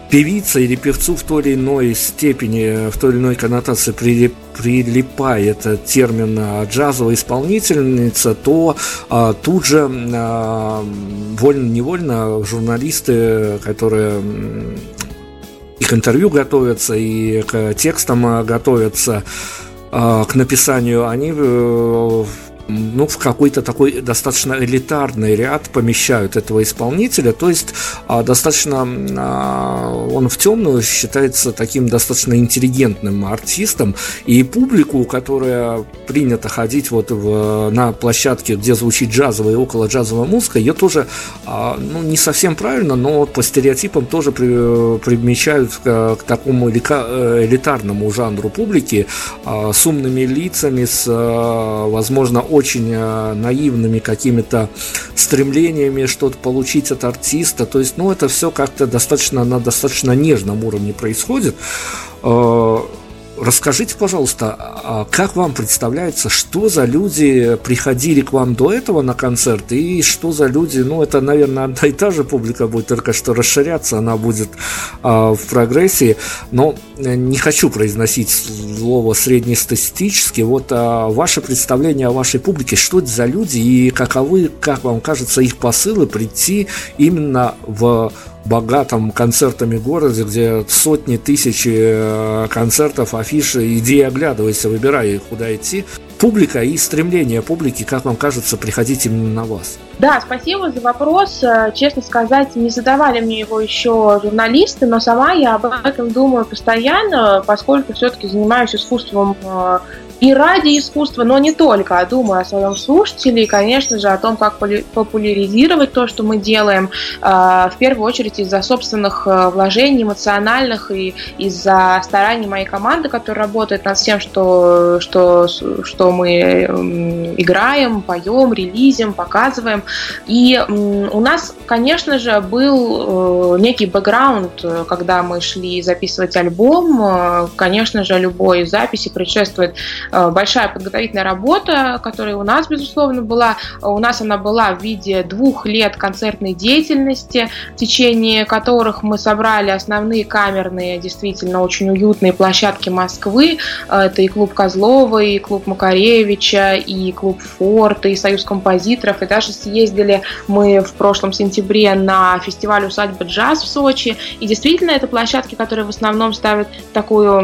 певица или певцу в той или иной степени, в той или иной коннотации прилип, прилипает термин а, джазовая исполнительница, то а, тут же а, вольно-невольно журналисты, которые и к интервью готовятся, и к текстам готовятся, а, к написанию, они э, ну, в какой-то такой достаточно элитарный ряд помещают этого исполнителя, то есть а, достаточно а, он в темную считается таким достаточно интеллигентным артистом, и публику, которая принято ходить вот в, на площадке, где звучит джазовая и около джазовая музыка, ее тоже, а, ну, не совсем правильно, но по стереотипам тоже при, примечают к, к такому э, элитарному жанру публики с умными лицами, с, а, возможно, очень э, наивными какими-то стремлениями что-то получить от артиста. То есть, ну, это все как-то достаточно на достаточно нежном уровне происходит. Расскажите, пожалуйста, а как вам представляется, что за люди приходили к вам до этого на концерт, и что за люди, ну, это, наверное, одна и та же публика будет, только что расширяться, она будет а, в прогрессии, но э, не хочу произносить слово среднестатистически, вот а, ваше представление о вашей публике, что это за люди, и каковы, как вам кажется, их посылы прийти именно в богатом концертами городе, где сотни тысяч э, концертов, афиши, иди оглядывайся, выбирай, куда идти. Публика и стремление публики, как вам кажется, приходить именно на вас. Да, спасибо за вопрос. Э, честно сказать, не задавали мне его еще журналисты, но сама я об этом думаю постоянно, поскольку все-таки занимаюсь искусством э, и ради искусства, но не только, а думаю о своем слушателе и, конечно же, о том, как популяризировать то, что мы делаем, а, в первую очередь из-за собственных э, вложений эмоциональных и из-за стараний моей команды, которая работает над всем, что, что, что мы играем, поем, релизим, показываем. И у нас, конечно же, был э, некий бэкграунд, когда мы шли записывать альбом. Э, конечно же, любой записи предшествует большая подготовительная работа, которая у нас, безусловно, была. У нас она была в виде двух лет концертной деятельности, в течение которых мы собрали основные камерные, действительно очень уютные площадки Москвы. Э, это и клуб Козлова, и клуб Макаревича, и клуб Форт, и Союз композиторов. И даже съездили мы в прошлом сентябре на фестиваль «Усадьба джаз» в Сочи. И действительно, это площадки, которые в основном ставят такую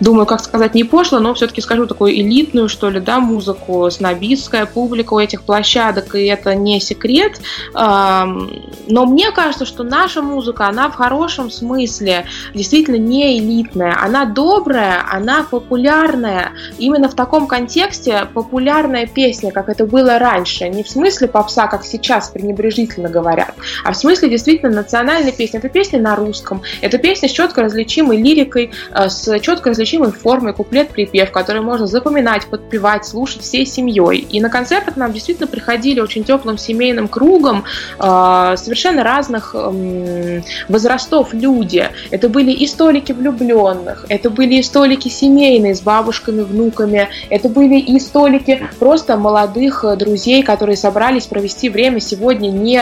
думаю, как сказать, не пошло, но все-таки скажу такую элитную, что ли, да, музыку, снобистская публика у этих площадок, и это не секрет. Но мне кажется, что наша музыка, она в хорошем смысле действительно не элитная. Она добрая, она популярная. Именно в таком контексте популярная песня, как это было раньше. Не в смысле попса, как сейчас пренебрежительно говорят, а в смысле действительно национальной песни. Это песня на русском. Это песня с четко различимой лирикой, э, с четко различимой формой, куплет-припев, который можно запоминать, подпевать, слушать всей семьей. И на концертах нам действительно приходили очень теплым семейным кругом э, совершенно разных эм, возрастов люди. Это были и столики влюбленных, это были и столики семейные с бабушками, внуками, это были и столики просто молодых э, друзей, которые собрались провести время сегодня не,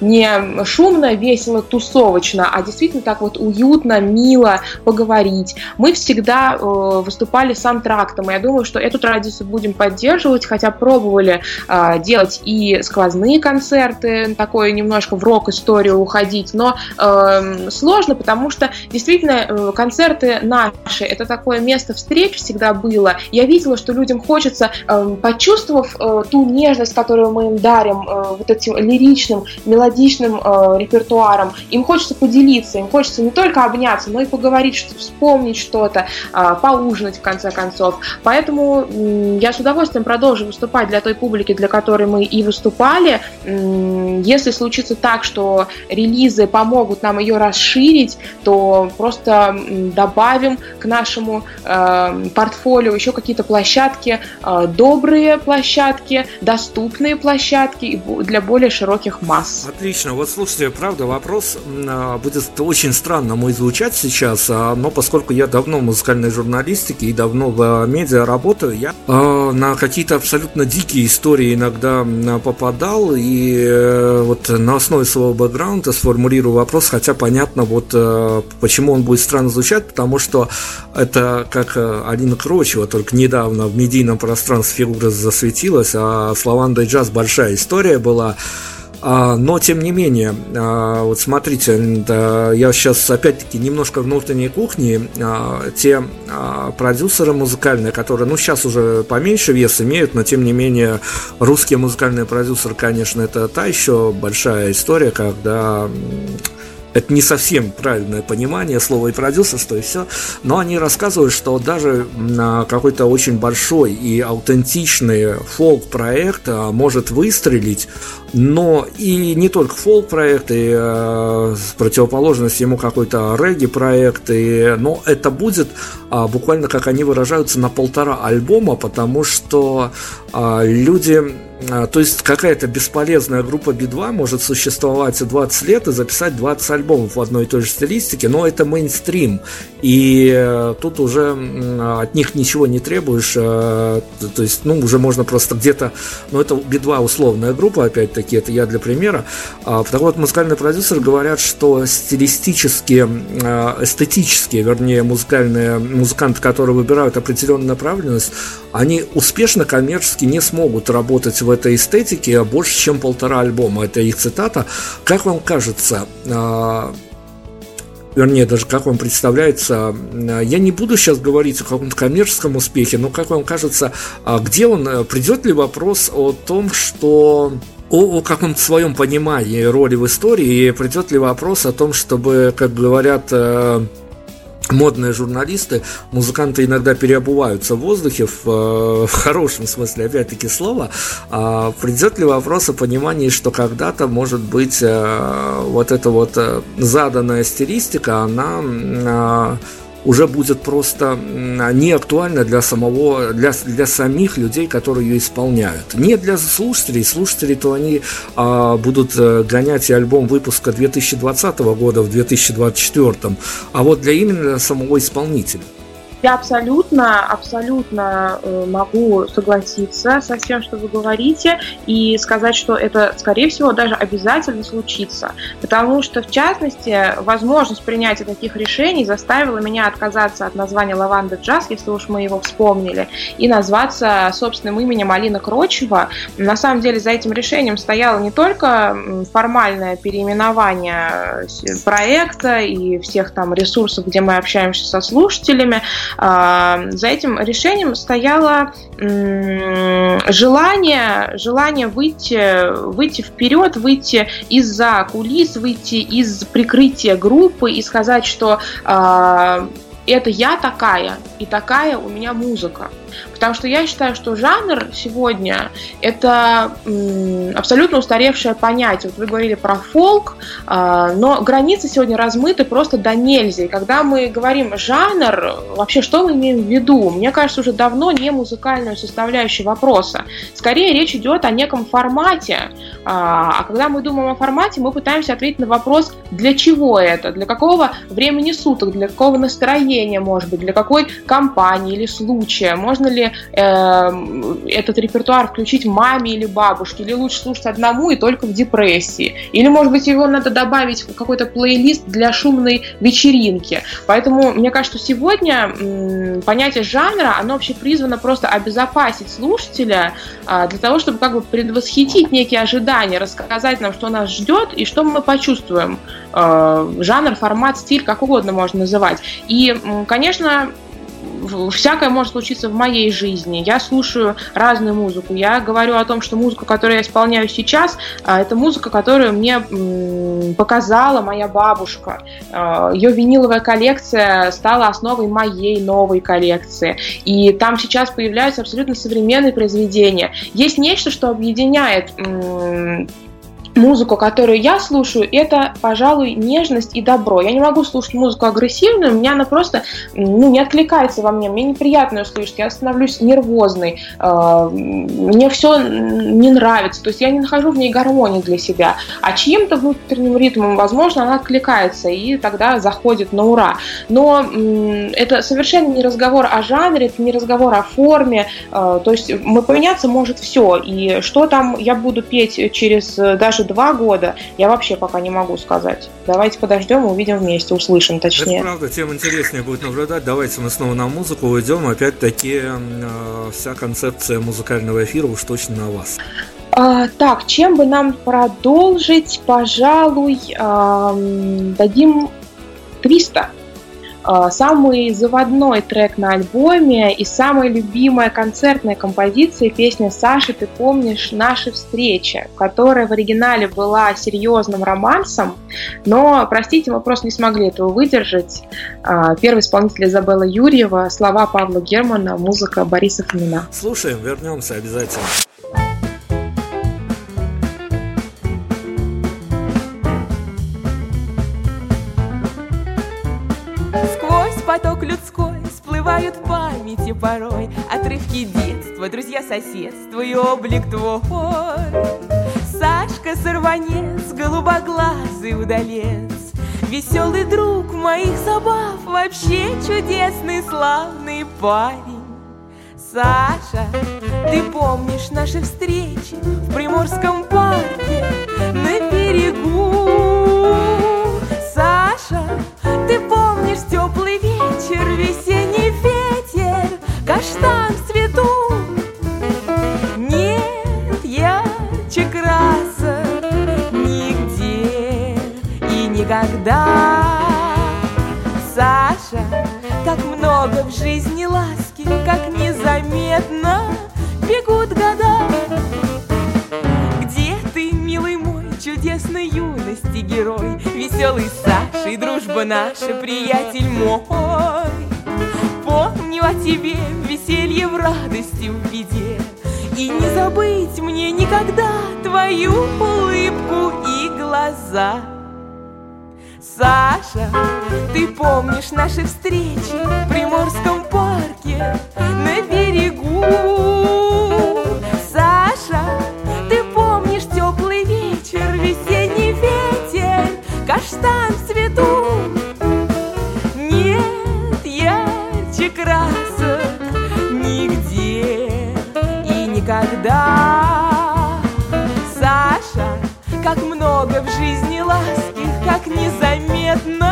не шумно, весело, тусовочно, а действительно так вот уютно, мило поговорить. Мы всегда э, выступали с антрактом, и я думаю, что эту традицию будем поддерживать, хотя пробовали э, делать и сквозные концерты, такое немножко в рок-историю уходить, но э, сложно, потому что действительно э, концерты наши, это такое место встреч всегда было. Я видела, что людям хочется, э, почувствовав э, ту нежность, которую мы им дарим, э, вот этим лиричным, мелодичным э, репертуаром, им хочется поделиться, им хочется не только обняться, но и поговорить, что вспомнить что-то, а, поужинать в конце концов. Поэтому я с удовольствием продолжу выступать для той публики, для которой мы и выступали. Если случится так, что релизы помогут нам ее расширить, то просто добавим к нашему э, портфолио еще какие-то площадки, э, добрые площадки, доступные площадки для более широких масс. Отлично. Вот слушайте, правда, вопрос а, будет очень странно мой звучать сейчас, а, но поскольку я давно в музыкальной журналистике и давно в а, медиа работаю, я на какие-то абсолютно дикие истории иногда попадал, и э, вот на основе своего бэкграунда сформулирую вопрос, хотя понятно, вот э, почему он будет странно звучать, потому что это как э, Алина Крочева, только недавно в медийном пространстве фигура засветилась, а с Лавандой Джаз большая история была. А, но, тем не менее, а, вот смотрите, я сейчас опять-таки немножко внутренней кухни. А, те продюсеры музыкальные, которые, ну, сейчас уже поменьше вес имеют, но, тем не менее, русские музыкальные продюсеры, конечно, это та еще большая история, когда это не совсем правильное понимание слова и продюсерство и все, но они рассказывают, что даже какой-то очень большой и аутентичный фолк-проект а, может выстрелить, но и не только фолк-проект, и э, противоположность ему какой-то регги-проект, но это будет а, буквально, как они выражаются, на полтора альбома, потому что а, люди то есть какая-то бесполезная группа Би-2 может существовать 20 лет и записать 20 альбомов в одной и той же стилистике, но это мейнстрим, и э, тут уже от них ничего не требуешь, э, то есть, ну, уже можно просто где-то, ну, это Би-2 условная группа, опять-таки, это я для примера, а, так вот, музыкальные продюсеры говорят, что стилистические, э, эстетические, вернее, музыкальные музыканты, которые выбирают определенную направленность, они успешно коммерчески не смогут работать в этой эстетике больше, чем полтора альбома. Это их цитата. Как вам кажется, а, вернее, даже как вам представляется, я не буду сейчас говорить о каком-то коммерческом успехе, но как вам кажется, а где он, придет ли вопрос о том, что о, о каком-то своем понимании роли в истории, и придет ли вопрос о том, чтобы, как говорят э, модные журналисты, музыканты иногда переобуваются в воздухе в, э, в хорошем смысле, опять-таки, слова, а придет ли вопрос о понимании, что когда-то, может быть, э, вот эта вот э, заданная стилистика, она уже будет просто не актуальна для самого, для, для самих людей, которые ее исполняют. Не для слушателей, слушатели, то они а, будут э, гонять и альбом выпуска 2020 года в 2024, а вот для именно самого исполнителя. Я абсолютно, абсолютно э, могу согласиться со всем, что вы говорите, и сказать, что это, скорее всего, даже обязательно случится. Потому что, в частности, возможность принятия таких решений заставила меня отказаться от названия «Лаванда джаз», если уж мы его вспомнили, и назваться собственным именем Алина Крочева. На самом деле за этим решением стояло не только формальное переименование э, проекта и всех там ресурсов, где мы общаемся со слушателями, за этим решением стояло желание, желание выйти, выйти вперед, выйти из-за кулис, выйти из прикрытия группы и сказать, что а, это я такая, и такая у меня музыка. Потому что я считаю, что жанр сегодня это абсолютно устаревшее понятие. Вот вы говорили про фолк, а, но границы сегодня размыты просто до нельзя. И когда мы говорим жанр, вообще что мы имеем в виду? Мне кажется, уже давно не музыкальную составляющую вопроса. Скорее речь идет о неком формате. А, а когда мы думаем о формате, мы пытаемся ответить на вопрос, для чего это, для какого времени суток, для какого настроения, может быть, для какой компании или случая. Можно ли э, этот репертуар включить маме или бабушке, или лучше слушать одному и только в депрессии. Или, может быть, его надо добавить в какой-то плейлист для шумной вечеринки. Поэтому мне кажется, сегодня м, понятие жанра, оно вообще призвано просто обезопасить слушателя а, для того, чтобы как бы предвосхитить некие ожидания, рассказать нам, что нас ждет и что мы почувствуем. А, жанр, формат, стиль, как угодно можно называть. И, конечно, всякое может случиться в моей жизни. Я слушаю разную музыку. Я говорю о том, что музыка, которую я исполняю сейчас, а, это музыка, которую мне показала моя бабушка. А, Ее виниловая коллекция стала основой моей новой коллекции. И там сейчас появляются абсолютно современные произведения. Есть нечто, что объединяет музыку, которую я слушаю, это, пожалуй, нежность и добро. Я не могу слушать музыку агрессивную, у меня она просто ну, не откликается во мне, мне неприятно ее слышать, я становлюсь нервозной, э, мне все не нравится, то есть я не нахожу в ней гармонии для себя. А чьим-то внутренним ритмом, возможно, она откликается и тогда заходит на ура. Но это совершенно не разговор о жанре, это не разговор о форме, э, то есть мы поменяться может все, и что там я буду петь через даже даже два года, я вообще пока не могу сказать. Давайте подождем увидим вместе, услышим точнее. Это правда, тем интереснее будет наблюдать. Давайте мы снова на музыку уйдем. Опять-таки э, вся концепция музыкального эфира уж точно на вас. А, так, чем бы нам продолжить? Пожалуй, э, дадим 300 самый заводной трек на альбоме и самая любимая концертная композиция песня Саши «Ты помнишь наши встречи», которая в оригинале была серьезным романсом, но, простите, мы просто не смогли этого выдержать. А, первый исполнитель Изабелла Юрьева, слова Павла Германа, музыка Бориса Фомина. Слушаем, вернемся обязательно. Всплывают в памяти порой Отрывки детства, друзья соседства И облик твой. Сашка сорванец, голубоглазый удалец Веселый друг моих забав Вообще чудесный, славный парень. Саша, ты помнишь наши встречи В Приморском парке Саша, ты помнишь теплый вечер, весенний ветер, каштан в цвету? Нет ярче красок нигде и никогда. Саша, как много в жизни ласки, как незаметно бегут года. Чудесной юности герой, веселый Саша и дружба наша, приятель мой. Помню о тебе веселье в радости в беде, И не забыть мне никогда твою улыбку и глаза. Саша, ты помнишь наши встречи в Приморском парке на берегу? Никогда. Саша, как много в жизни ласки, как незаметно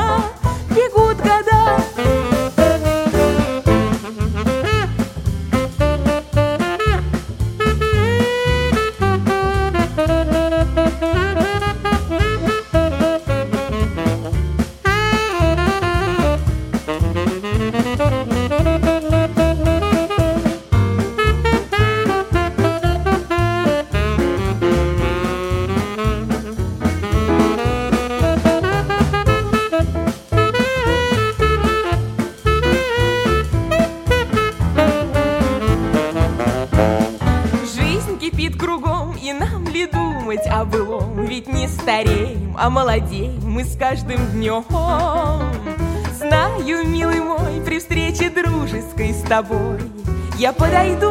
тобой. Я подойду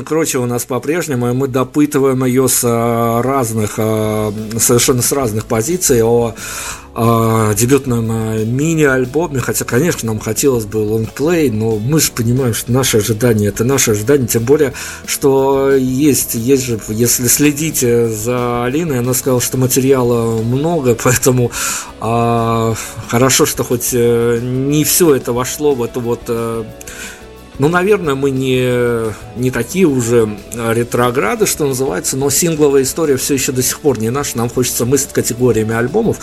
Алина Крочева у нас по-прежнему, и мы допытываем ее с э, разных, э, совершенно с разных позиций о, о дебютном э, мини-альбоме, хотя, конечно, нам хотелось бы лонгплей, но мы же понимаем, что наши ожидания – это наши ожидания, тем более, что есть, есть же, если следите за Алиной, она сказала, что материала много, поэтому а, хорошо, что хоть не все это вошло в эту вот ну, наверное, мы не, не такие уже ретрограды, что называется, но сингловая история все еще до сих пор не наша. Нам хочется мыслить категориями альбомов.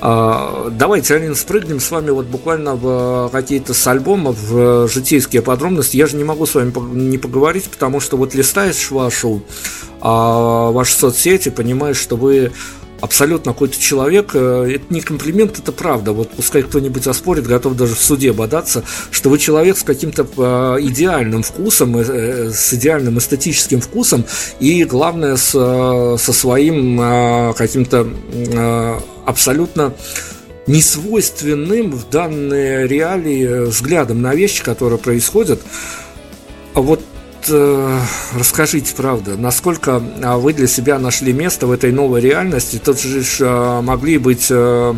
А, давайте, Алина, спрыгнем с вами вот буквально в какие-то с альбомов, в житейские подробности. Я же не могу с вами не поговорить, потому что вот листаешь вашу, а, ваши соцсети, понимаешь, что вы абсолютно какой-то человек, э, это не комплимент, это правда. Вот пускай кто-нибудь оспорит, готов даже в суде бодаться, что вы человек с каким-то э, идеальным вкусом, э, с идеальным эстетическим вкусом и, главное, с, со своим каким-то абсолютно несвойственным в данные реалии взглядом на вещи, которые происходят. А вот э, расскажите, правда, насколько а, вы для себя нашли место в этой новой реальности? Тут же э, могли быть, э,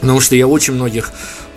потому что я очень многих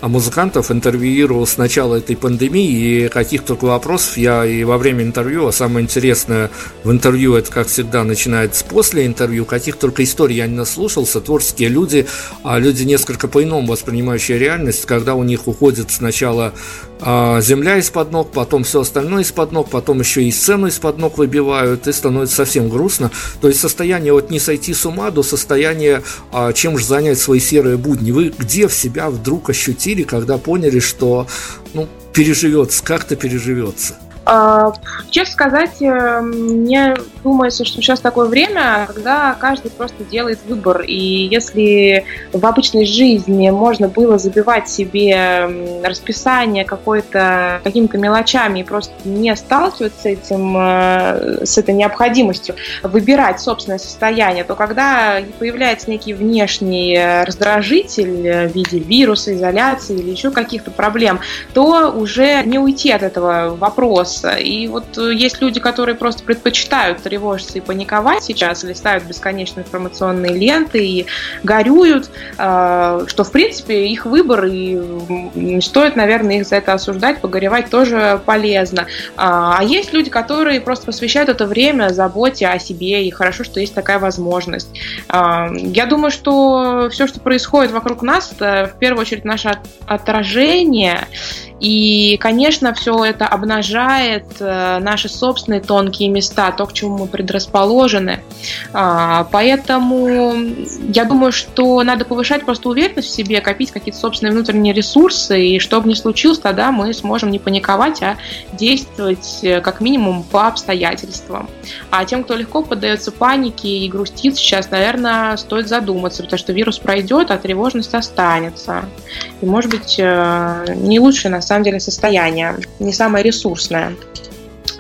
а музыкантов интервьюировал с начала этой пандемии, и каких только вопросов я и во время интервью, а самое интересное в интервью, это, как всегда, начинается после интервью, каких только историй я не наслушался, творческие люди, а люди несколько по-иному воспринимающие реальность, когда у них уходит сначала земля из-под ног, потом все остальное из-под ног, потом еще и сцену из-под ног выбивают, и становится совсем грустно. То есть состояние вот не сойти с ума до состояния, а, чем же занять свои серые будни. Вы где в себя вдруг ощутили, когда поняли, что ну, переживется, как-то переживется? А, честно сказать, э, мне думается, что сейчас такое время, когда каждый просто делает выбор. И если в обычной жизни можно было забивать себе расписание какой-то какими-то мелочами и просто не сталкиваться с этим, э, с этой необходимостью выбирать собственное состояние, то когда появляется некий внешний раздражитель в виде вируса, изоляции или еще каких-то проблем, то уже не уйти от этого вопроса. И вот э, есть люди, которые просто предпочитают тревожиться и паниковать сейчас, листают бесконечные информационные ленты и горюют, э, что, в принципе, их выбор, и стоит, наверное, их за это осуждать, погоревать тоже полезно. А, а есть люди, которые просто посвящают это время заботе о себе, и хорошо, что есть такая возможность. А, я думаю, что все, что происходит вокруг нас, это в первую очередь наше отражение, И, конечно, все это обнажает э, наши собственные тонкие места, то, к чему мы предрасположены. А, поэтому я думаю, что надо повышать просто уверенность в себе, копить какие-то собственные внутренние ресурсы, и что бы ни случилось, тогда мы сможем не паниковать, а действовать э, как минимум по обстоятельствам. А тем, кто легко поддается панике и грустит сейчас, наверное, стоит задуматься, потому что вирус пройдет, а тревожность останется. И, может быть, э, не лучшее на самом деле состояние, не самое ресурсное.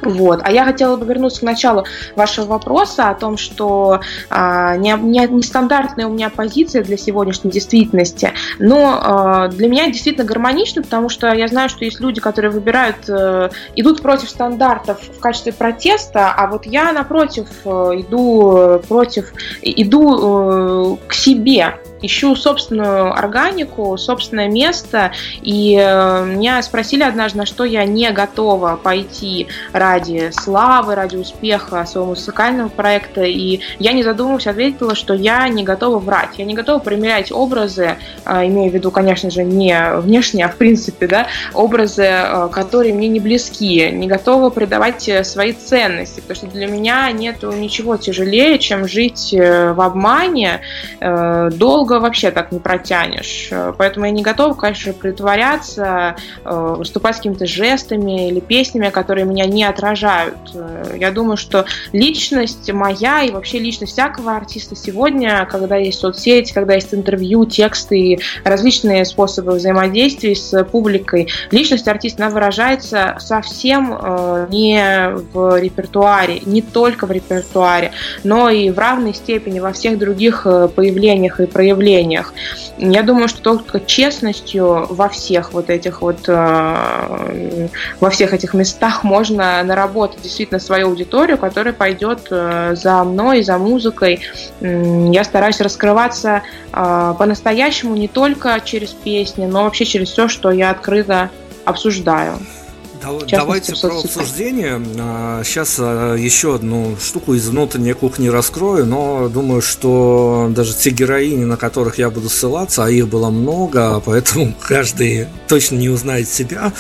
Вот. А я хотела бы вернуться к началу вашего вопроса о том, что а, не, не, не стандартная у меня позиция для сегодняшней действительности, но а, для меня действительно гармонично, потому что я знаю, что есть люди, которые выбирают, а, идут против стандартов в качестве протеста, а вот я напротив э, иду против, иду э, к себе, ищу собственную органику, собственное место, и э, меня спросили однажды, на что я не готова пойти ради славы, ради успеха своего музыкального проекта, и я, не задумываясь, ответила, что я не готова врать, я не готова примерять образы, э, имею в виду, конечно же, не внешне, а в принципе, да, образы, э, которые мне не близки, не готова предавать свои ценности, потому что для меня нет ничего тяжелее, чем жить в обмане долго долго вообще так не протянешь. Поэтому я не готова, конечно, притворяться, э, выступать с какими-то жестами или песнями, которые меня не отражают. Э, я думаю, что личность моя и вообще личность всякого артиста сегодня, когда есть соцсети, когда есть интервью, тексты и различные способы взаимодействия с публикой, личность артиста, она выражается совсем э, не в репертуаре, не только в репертуаре, но и в равной степени во всех других появлениях и проявлениях проявлениях. Я думаю, что только честностью во всех вот этих вот, э, во всех этих местах можно наработать действительно свою аудиторию, которая пойдет э, за мной, за музыкой. Я стараюсь раскрываться э, по-настоящему не только через песни, но вообще через все, что я открыто обсуждаю. Давайте про обсуждение. Сейчас а, еще одну штуку из внутренней кухни раскрою, но думаю, что даже те героини, на которых я буду ссылаться, а их было много, поэтому каждый точно не узнает себя.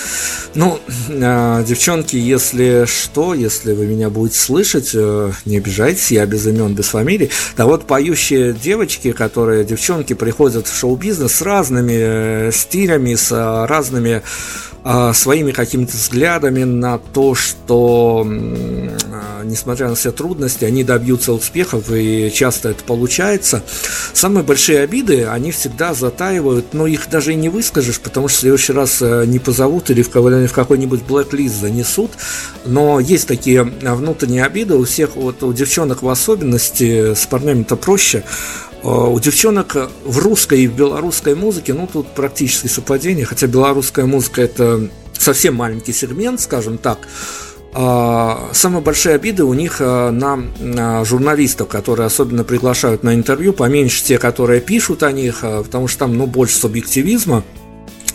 Ну, а, девчонки, если что, если вы меня будете слышать, э, не обижайтесь, я без имен, без фамилий. Да вот поющие девочки, которые, девчонки, приходят в шоу-бизнес с разными э, стилями, с а, разными своими какими-то взглядами на то, что, несмотря на все трудности, они добьются успехов, и часто это получается. Самые большие обиды, они всегда затаивают, но их даже и не выскажешь, потому что в следующий раз э, не позовут или в какой-нибудь блэк-лист занесут. Но есть такие внутренние обиды у всех, вот у девчонок в особенности, с парнями это проще, а, у девчонок в русской и в белорусской музыке, ну, тут практически совпадение, хотя белорусская музыка – это совсем маленький сегмент, скажем так, а, Самые большие обиды у них а, на журналистов, которые особенно приглашают на интервью, поменьше те, которые пишут о них, потому что там ну, больше субъективизма.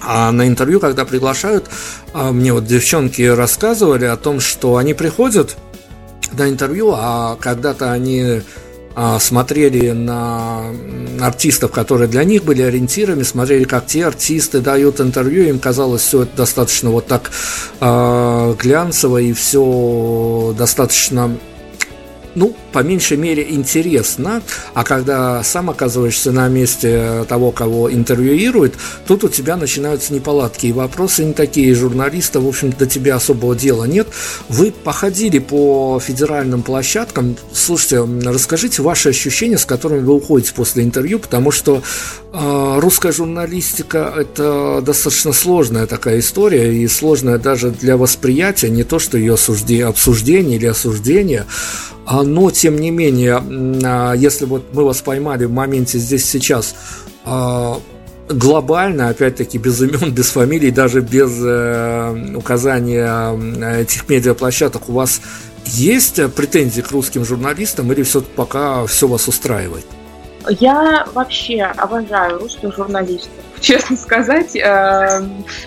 А на интервью, когда приглашают, мне вот девчонки рассказывали о том, что они приходят на интервью, а когда-то они а, смотрели на артистов, которые для них были ориентирами, смотрели, как те артисты дают интервью, им казалось все это достаточно вот так э, глянцево и все достаточно ну, по меньшей мере, интересно, а когда сам оказываешься на месте того, кого интервьюируют, тут у тебя начинаются неполадки, и вопросы не такие, журналиста, в общем, до тебя особого дела нет. Вы походили по федеральным площадкам, слушайте, расскажите ваши ощущения, с которыми вы уходите после интервью, потому что э, русская журналистика – это достаточно сложная такая история, и сложная даже для восприятия, не то, что ее обсуждение или осуждение, а, но, тем не менее, а, если вот мы вас поймали в моменте здесь сейчас, а, глобально, опять-таки, без имен, без фамилий, даже без э, указания этих медиаплощадок, у вас есть претензии к русским журналистам или все пока все вас устраивает? Я вообще обожаю русских журналистов. Честно сказать, э,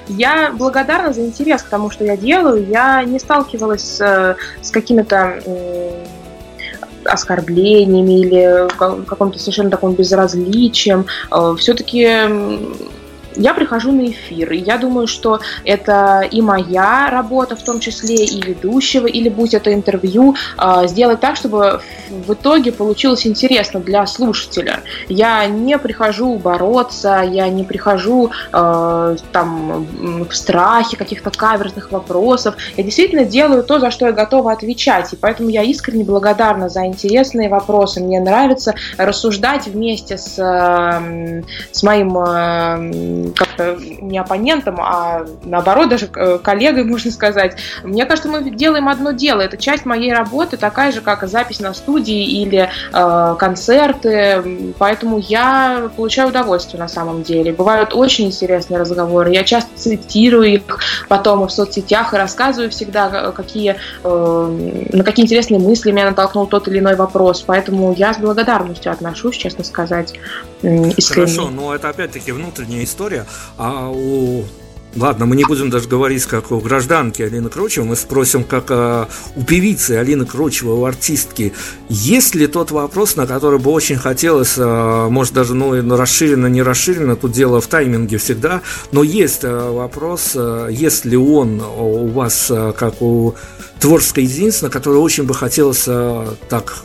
я благодарна за интерес к тому, что я делаю. Я не сталкивалась с, с какими-то оскорблениями или каком-то совершенно таком безразличием. Э, Все-таки я прихожу на эфир, и я думаю, что это и моя работа, в том числе и ведущего, или будь это интервью, э, сделать так, чтобы в итоге получилось интересно для слушателя. Я не прихожу бороться, я не прихожу э, там в страхе каких-то каверзных вопросов. Я действительно делаю то, за что я готова отвечать, и поэтому я искренне благодарна за интересные вопросы. Мне нравится рассуждать вместе с, с моим э, как-то не оппонентом, а наоборот даже э, коллегой, можно сказать. Мне кажется, мы делаем одно дело. Это часть моей работы, такая же, как запись на студии или э, концерты. Поэтому я получаю удовольствие на самом деле. Бывают очень интересные разговоры. Я часто цитирую их потом в соцсетях и рассказываю всегда, какие, э, на какие интересные мысли меня натолкнул тот или иной вопрос. Поэтому я с благодарностью отношусь, честно сказать, искренне. Хорошо, но это опять-таки внутренняя история. А у Ладно, мы не будем даже говорить, как у гражданки Алины Крочевой, мы спросим, как а, у певицы Алины Крочевой, у артистки, есть ли тот вопрос, на который бы очень хотелось, а, может даже ну, расширенно, не расширенно, тут дело в тайминге всегда, но есть а, вопрос, а, есть ли он у вас, а, как у творческой единицы, на который очень бы хотелось а, так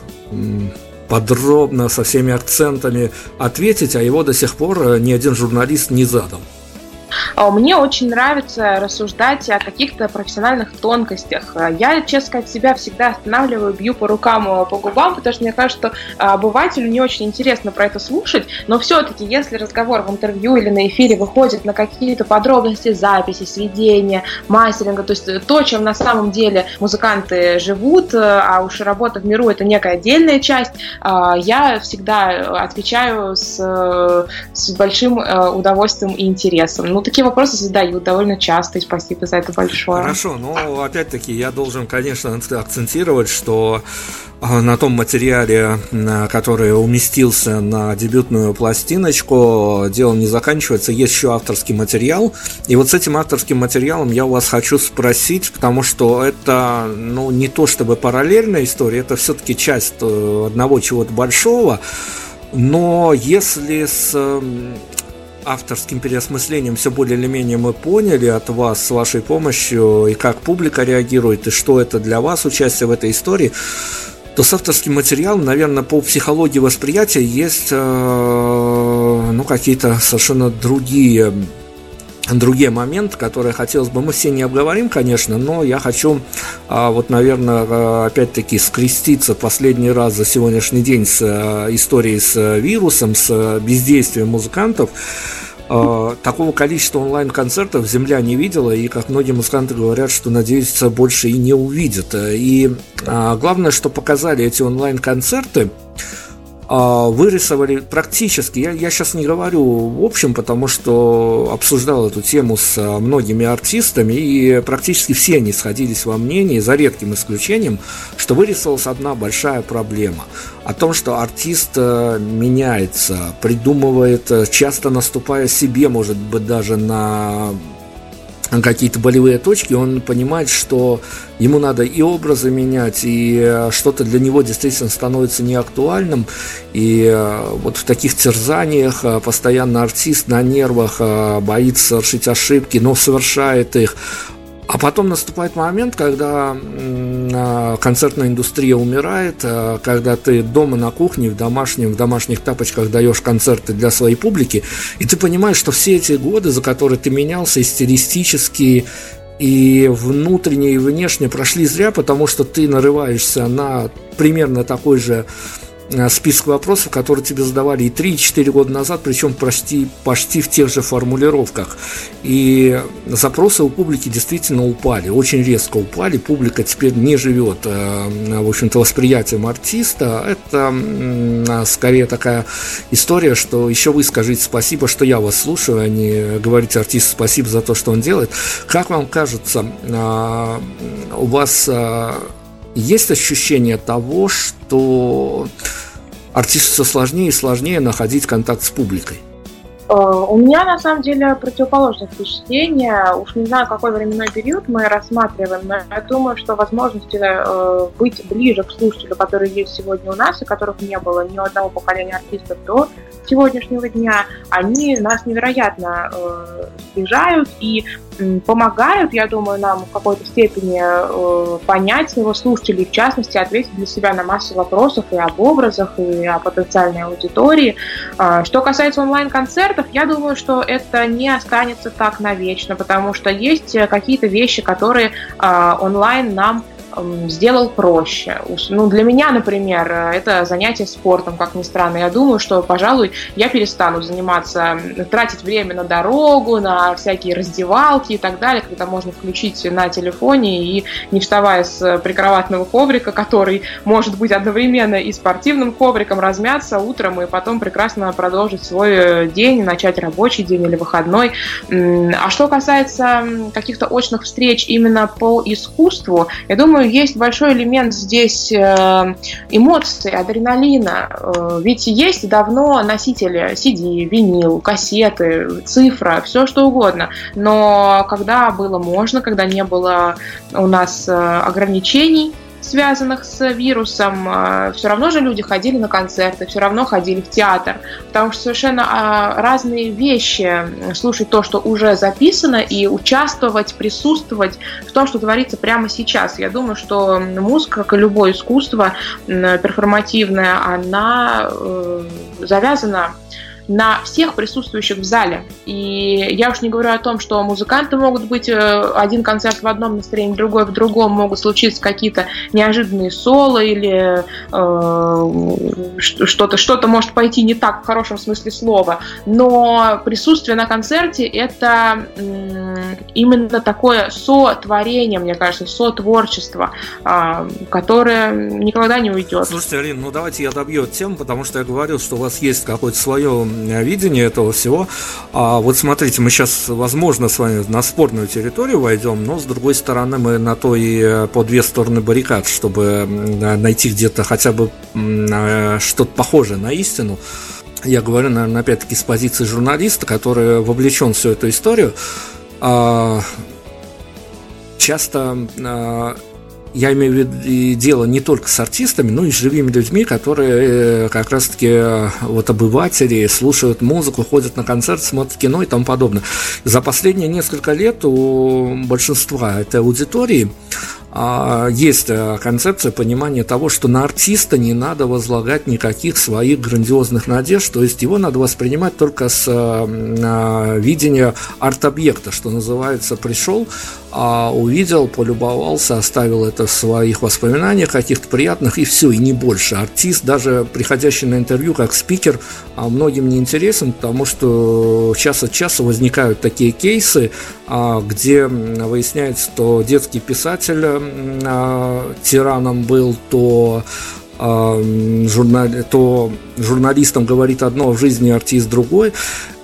подробно, со всеми акцентами ответить, а его до сих пор а, ни один журналист не задал. А мне очень нравится рассуждать о каких-то профессиональных тонкостях. Я, честно сказать, себя всегда останавливаю, бью по рукам, по губам, потому что мне кажется, что обывателю не очень интересно про это слушать, но все-таки, если разговор в интервью или на эфире выходит на какие-то подробности записи, сведения, мастеринга, то есть то, чем на самом деле музыканты живут, а уж работа в миру это некая отдельная часть, я всегда отвечаю с, с большим э, удовольствием и интересом. Ну, такие вопросы задают довольно часто, и спасибо за это большое. Хорошо, но опять-таки я должен, конечно, акцентировать, что а, на том материале, который уместился на дебютную пластиночку, дело не заканчивается, есть еще авторский материал. И вот с этим авторским материалом я у вас хочу спросить, потому что это ну, не то чтобы параллельная история, это все-таки часть э, одного чего-то большого. Но если с авторским переосмыслением все более или менее мы поняли от вас с вашей помощью, и как публика реагирует, и что это для вас участие в этой истории, то с авторским материалом, наверное, по психологии восприятия есть э, ну, какие-то совершенно другие другие моменты, которые хотелось бы, мы все не обговорим, конечно, но я хочу, а, вот, наверное, а, опять-таки скреститься последний раз за сегодняшний день с а, историей с вирусом, с бездействием музыкантов. Такого количества онлайн-концертов Земля не видела, и, как многие музыканты говорят, что, надеются, больше и не увидят. И главное, что показали эти онлайн-концерты – вырисовали практически, я, я сейчас не говорю в общем, потому что обсуждал эту тему с а, многими артистами, и практически все они сходились во мнении, за редким исключением, что вырисовалась одна большая проблема. О том, что артист э, меняется, придумывает, э, часто наступая себе, может быть, даже на какие-то болевые точки, он понимает, что ему надо и образы менять, и э, что-то для него действительно становится неактуальным. И э, вот в таких терзаниях э, постоянно артист на нервах боится совершить ошибки, но совершает их. А потом наступает момент, когда а, концертная индустрия умирает, а, когда ты дома на кухне, в домашнем, в домашних тапочках даешь концерты для своей публики, и ты понимаешь, что все эти годы, за которые ты менялся и стилистически, и внутренне, и внешне прошли зря, потому что ты нарываешься на примерно такой же список вопросов, которые тебе задавали и 3-4 года назад, причем почти, почти в тех же формулировках. И запросы у публики действительно упали, очень резко упали. Публика теперь не живет, э, в общем-то, восприятием артиста. Это скорее такая история, что еще вы скажите спасибо, что я вас слушаю, а не говорите артисту спасибо за то, что он делает. Как вам кажется, э, у вас есть ощущение того, что артисту все сложнее и сложнее находить контакт с публикой? Э, у меня на самом деле противоположное впечатление. Уж не знаю, какой временной период мы рассматриваем, но я думаю, что возможности э, быть ближе к слушателю, который есть сегодня у нас, и которых не было ни одного поколения артистов до сегодняшнего дня, они нас невероятно э, сближают и помогают, я думаю, нам в какой-то степени понять его слушателей, в частности, ответить для себя на массу вопросов и об образах, и о потенциальной аудитории. Что касается онлайн-концертов, концертов, я думаю, что это не останется так навечно, потому что есть э, какие-то вещи, которые э, онлайн нам сделал проще. Ну, для меня, например, это занятие спортом, как ни странно. Я думаю, что, пожалуй, я перестану заниматься, тратить время на дорогу, на всякие раздевалки и так далее, когда можно включить на телефоне и не вставая с прикроватного коврика, который может быть одновременно и спортивным ковриком, размяться утром и потом прекрасно продолжить свой день, начать рабочий день или выходной. А что касается каких-то очных встреч именно по искусству, я думаю, есть большой элемент здесь э, эмоций, адреналина. Э, ведь есть давно носители CD, винил, кассеты, цифра, все что угодно. Но когда было можно, когда не было у нас э, ограничений, связанных с вирусом, а, все равно же люди ходили на концерты, все равно ходили в театр, потому что совершенно а, разные вещи слушать то, что уже записано, и участвовать, присутствовать в том, что творится прямо сейчас. Я думаю, что музыка, как и любое искусство перформативное, она э, завязана на всех присутствующих в зале. И я уж не говорю о том, что музыканты могут быть э, один концерт в одном настроении, другой в другом, могут случиться какие-то неожиданные соло или э, что-то что-то может пойти не так в хорошем смысле слова. Но присутствие на концерте это именно такое сотворение, мне кажется, сотворчество, э, которое никогда не уйдет. Слушайте, Алина, ну давайте я добью тему, потому что я говорил, что у вас есть какое-то свое видение этого всего. А вот смотрите, мы сейчас, возможно, с вами на спорную территорию войдем, но с другой стороны мы на то и э, по две стороны баррикад, чтобы найти где-то хотя бы э, что-то похожее на истину. Я говорю, наверное, опять-таки с позиции журналиста, который вовлечен в всю эту историю. А, часто я имею в виду дело не только с артистами, но и с живыми людьми, которые э, как раз-таки э, вот обыватели слушают музыку, ходят на концерт, смотрят кино и тому подобное. За последние несколько лет у большинства этой аудитории а, есть э, концепция понимания того, что на артиста не надо возлагать никаких своих грандиозных надежд, то есть его надо воспринимать только с видения арт-объекта, что называется, пришел, а увидел, полюбовался, оставил это в своих воспоминаниях каких-то приятных, и все, и не больше. Артист, даже приходящий на интервью как спикер, а многим не интересен, потому что час от часа возникают такие кейсы, а, где выясняется, что детский писатель а, тираном был, то журнали, то журналистам говорит одно, в жизни артист другой.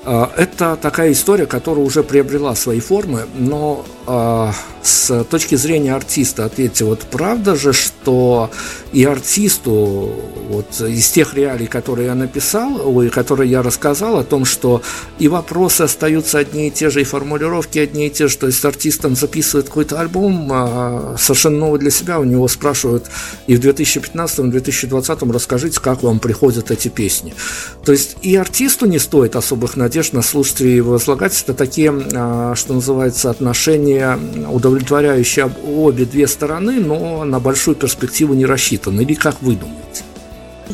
Это такая история, которая уже приобрела свои формы, но а, с точки зрения артиста, ответьте, вот правда же, что и артисту вот из тех реалий, которые я написал, ой, которые я рассказал, о том, что и вопросы остаются одни и те же, и формулировки одни и те же, то есть артистом записывает какой-то альбом а, совершенно новый для себя, у него спрашивают и в 2015, и в 2020 расскажите, как вам приходят эти песни. То есть и артисту не стоит особых надежд на слушателей возлагать, это такие, а, что называется, отношения не удовлетворяющие обе две стороны, но на большую перспективу не рассчитаны. Или как вы думаете?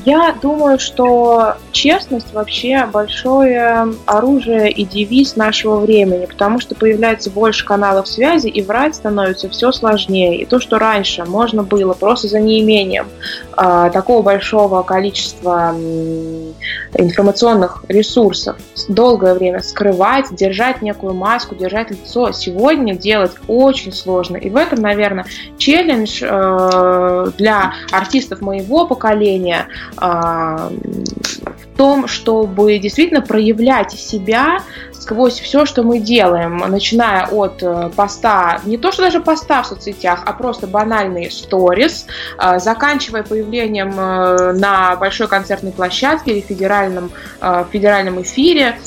Я думаю, что честность вообще большое оружие и девиз нашего времени, потому что появляется больше каналов связи, и врать становится все сложнее. И то, что раньше можно было просто за неимением э, такого большого количества э, информационных ресурсов долгое время скрывать, держать некую маску, держать лицо, сегодня делать очень сложно. И в этом, наверное, челлендж э, для артистов моего поколения – в том, чтобы действительно проявлять себя сквозь все, что мы делаем, начиная от э, поста, не то что даже поста в соцсетях, а просто банальные сторис, э, заканчивая появлением э, на большой концертной площадке или федеральном, федеральном эфире.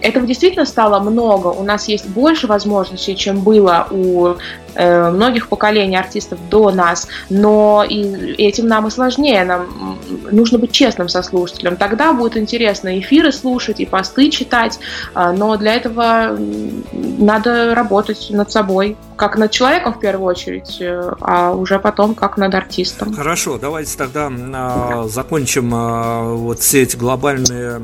Этого действительно стало много. У нас есть больше возможностей, чем было у многих поколений артистов до нас, но и этим нам и сложнее. Нам нужно быть честным со слушателем. Тогда будет интересно эфиры слушать и посты читать, а, но для этого надо работать над собой, как над человеком в первую очередь, э, а уже потом как над артистом. Хорошо, давайте тогда а, закончим а, вот все эти глобальные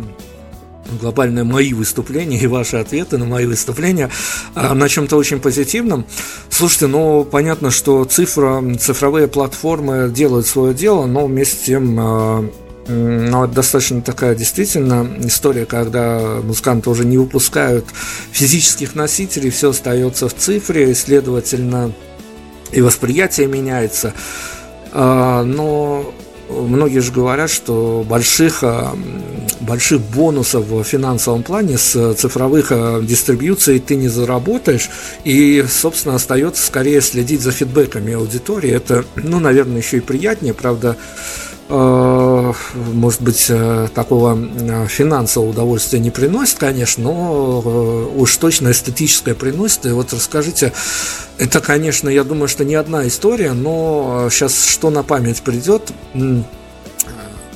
глобальные мои выступления и ваши ответы на мои выступления на чем-то очень позитивном. Слушайте, ну понятно, что цифра, цифровые платформы делают свое дело, но вместе с тем но это достаточно такая действительно история, когда музыканты уже не выпускают физических носителей, все остается в цифре, и, следовательно, и восприятие меняется. А, но многие же говорят, что больших, а, больших бонусов в финансовом плане с цифровых а, дистрибьюций ты не заработаешь, и, собственно, остается скорее следить за фидбэками аудитории. Это, ну, наверное, еще и приятнее, правда, Э, может быть, э, такого э, финансового удовольствия не приносит, конечно, но уж точно эстетическое приносит. И вот расскажите, это, конечно, я думаю, что не одна история, но сейчас что на память придет,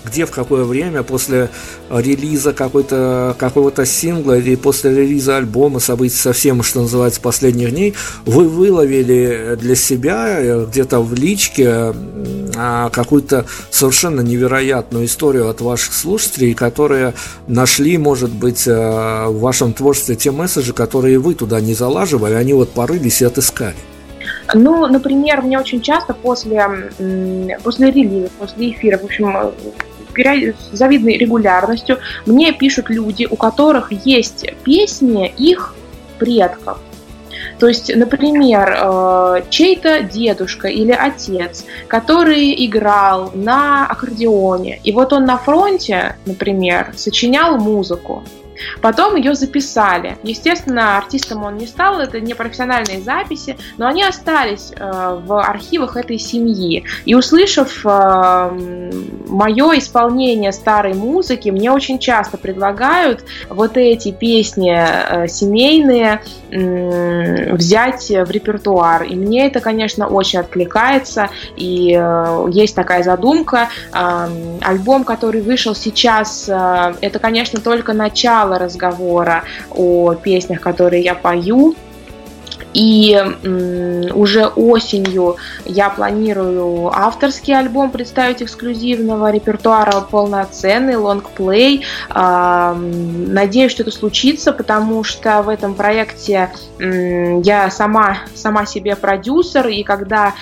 где, в какое время, после релиза какой-то, какого-то сингла или после релиза альбома, событий совсем, что называется, последних дней, вы выловили для себя э, где-то в личке а, какую-то совершенно невероятную историю от ваших слушателей, которые нашли, может быть, э, в вашем творчестве те месседжи, которые вы туда не залаживали, они вот порылись и отыскали. Ну, например, мне очень часто после, после релиза, после эфира, в общем, с завидной регулярностью мне пишут люди, у которых есть песни их предков. То есть, например, э, чей-то дедушка или отец, который играл на аккордеоне, и вот он на фронте, например, сочинял музыку, Потом ее записали. Естественно, артистом он не стал, это не профессиональные записи, но они остались э, в архивах этой семьи. И услышав э, мое исполнение старой музыки, мне очень часто предлагают вот эти песни э, семейные взять в репертуар. И мне это, конечно, очень откликается. И есть такая задумка. Альбом, который вышел сейчас, это, конечно, только начало начала разговора о песнях, которые я пою. И уже осенью я планирую авторский альбом представить эксклюзивного репертуара, полноценный лонгплей. Надеюсь, что это случится, потому что в этом проекте я сама, сама себе продюсер, и когда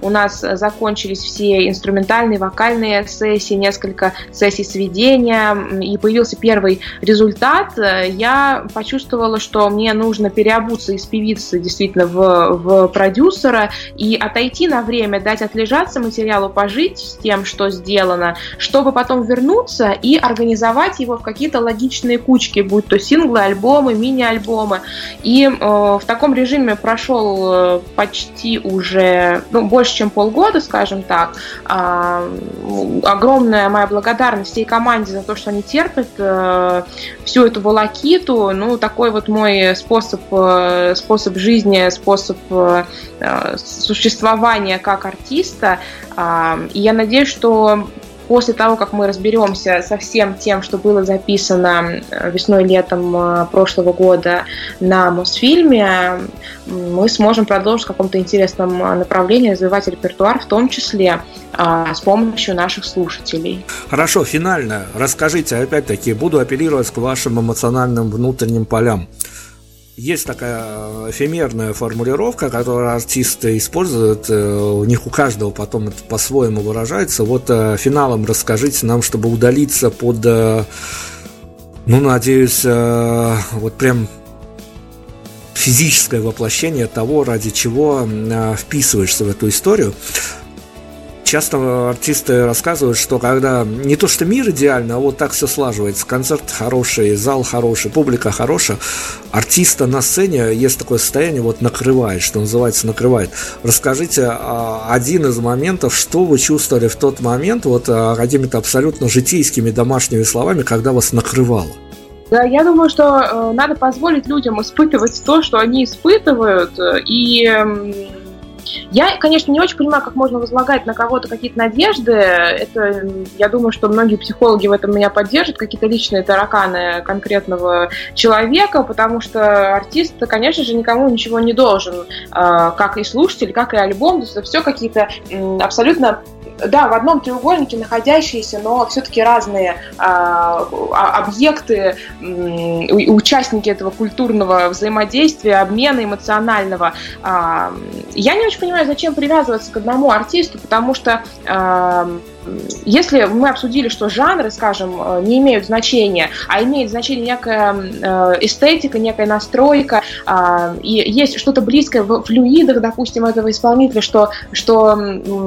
у нас закончились все инструментальные, вокальные сессии, несколько сессий сведения, и появился первый результат. Я почувствовала, что мне нужно переобуться из певицы действительно в, в продюсера и отойти на время, дать отлежаться материалу, пожить с тем, что сделано, чтобы потом вернуться и организовать его в какие-то логичные кучки, будь то синглы, альбомы, мини-альбомы. И э, в таком режиме прошел э, почти уже, ну, больше, чем полгода, скажем так. А, огромная моя благодарность всей команде за то, что они терпят э, всю эту волокиту. Ну, такой вот мой способ, э, способ жизни, способ э, существования как артиста. А, и я надеюсь, что после того, как мы разберемся со всем тем, что было записано э, весной-летом э, прошлого года на Мосфильме, мы сможем продолжить в каком-то интересном э, направлении развивать репертуар, в том числе с помощью наших слушателей. Хорошо, финально. Расскажите, опять-таки, буду апеллировать к вашим эмоциональным внутренним полям. Есть такая э, эфемерная формулировка, которую артисты используют, э, у них у каждого потом это по-своему выражается. Вот э, финалом расскажите нам, чтобы удалиться под, ну, надеюсь, вот прям физическое воплощение того, ради чего вписываешься в эту историю. Часто артисты рассказывают, что когда не то что мир идеальный, а вот так все слаживается, концерт хороший, зал хороший, публика хорошая, артиста на сцене есть такое состояние, вот накрывает, что называется, накрывает. Расскажите а, один из моментов, что вы чувствовали в тот момент, вот а, какими-то абсолютно житейскими домашними словами, когда вас накрывало. Да, я думаю, что э, надо позволить людям испытывать то, что они испытывают, и я, конечно, не очень понимаю, как можно возлагать на кого-то какие-то надежды. Это, я думаю, что многие психологи в этом меня поддержат, какие-то личные тараканы конкретного человека, потому что артист, конечно же, никому ничего не должен, а, как и слушатель, как и альбом. То есть это все какие-то абсолютно да, в одном треугольнике находящиеся, но все-таки разные а, а, объекты, участники этого культурного взаимодействия, обмена эмоционального. А, я не очень понимаю, зачем привязываться к одному артисту, потому что а, если мы обсудили, что жанры, скажем, э, не имеют значения, а имеет значение некая э, эстетика, некая настройка, а, и есть что-то близкое в флюидах, допустим, этого исполнителя, что, что,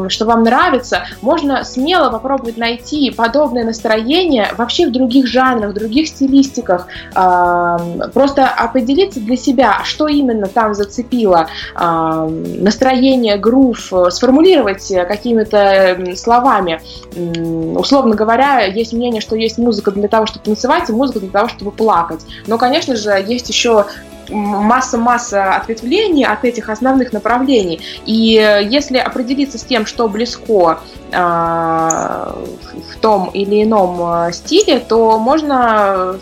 что вам нравится, можно смело попробовать найти подобное настроение вообще в других жанрах, в других стилистиках. А, просто определиться для себя, что именно там зацепило а, настроение, грув, сформулировать какими-то словами условно говоря, есть мнение, что есть музыка для того, чтобы танцевать, и музыка для того, чтобы плакать. Но, конечно же, есть еще масса-масса ответвлений от этих основных направлений. И если определиться с тем, что близко э, в том или ином а, стиле, то можно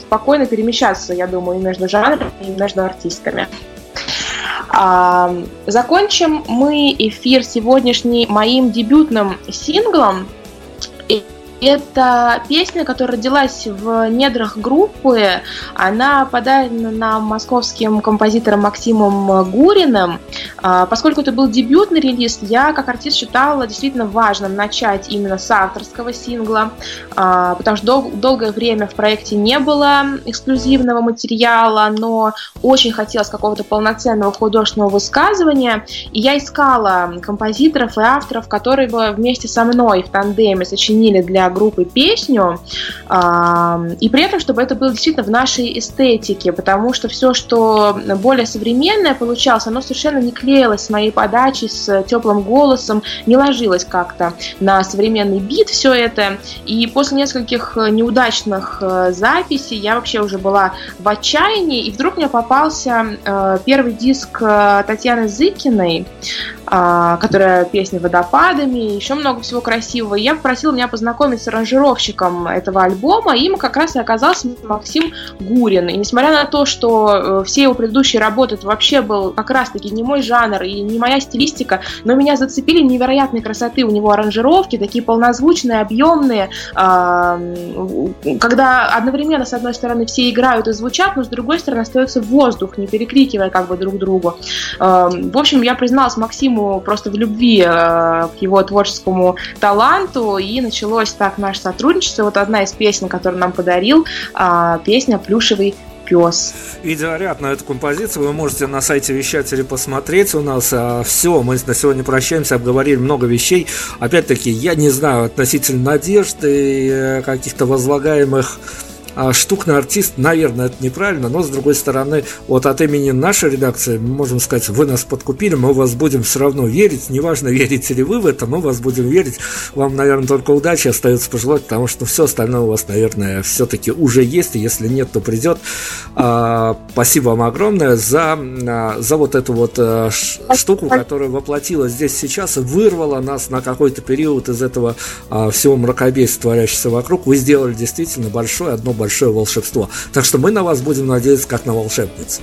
спокойно перемещаться, я думаю, между жанрами, и между артистками. А, закончим мы эфир сегодняшний моим дебютным синглом. Это песня, которая родилась в недрах группы. Она подарена нам московским композитором Максимом Гуриным. А, поскольку это был дебютный релиз, я как артист считала действительно важным начать именно с авторского сингла, а, потому что дол- долгое время в проекте не было эксклюзивного материала, но очень хотелось какого-то полноценного художественного высказывания, и я искала композиторов и авторов, которые бы вместе со мной в тандеме сочинили для группы песню, и при этом, чтобы это было действительно в нашей эстетике, потому что все, что более современное получалось, оно совершенно не клеилось с моей подачи, с теплым голосом, не ложилось как-то на современный бит все это. И после нескольких неудачных э, записей я вообще уже была в отчаянии, и вдруг мне попался э, первый диск э, Татьяны Зыкиной, которая песня «Водопадами», еще много всего красивого. Я попросила меня познакомить с аранжировщиком этого альбома, и им как раз и оказался Максим Гурин. И несмотря на то, что э, все его предыдущие работы это вообще был как раз-таки не мой жанр и не моя стилистика, но меня зацепили невероятной красоты у него аранжировки, такие полнозвучные, объемные, а, когда одновременно, с одной стороны, все играют и звучат, но с другой стороны остается воздух, не перекрикивая как бы друг другу. А, в общем, я призналась Максиму ему просто в любви э, к его творческому таланту, и началось так наше сотрудничество. Вот одна из песен, которую нам подарил, а, песня «Плюшевый пес. Видеоряд на эту композицию вы можете на сайте вещателя посмотреть. У нас а, все, мы на сегодня прощаемся, обговорили много вещей. Опять-таки, я не знаю относительно надежды, э, каких-то возлагаемых а штук на артист, наверное, это неправильно, но с другой стороны, вот от имени нашей редакции мы можем сказать, вы нас подкупили, мы вас будем все равно верить, неважно, верите ли вы в это, мы вас будем верить. Вам, наверное, только удачи остается пожелать, потому что все остальное у вас, наверное, все-таки уже есть, и если нет, то придет. А, спасибо вам огромное за, а, за вот эту вот а, штуку, которая воплотилась здесь сейчас и вырвала нас на какой-то период из этого всего мракобесия, творящегося вокруг. Вы сделали действительно большое, одно большое большое волшебство. Так что мы на вас будем надеяться как на волшебницу.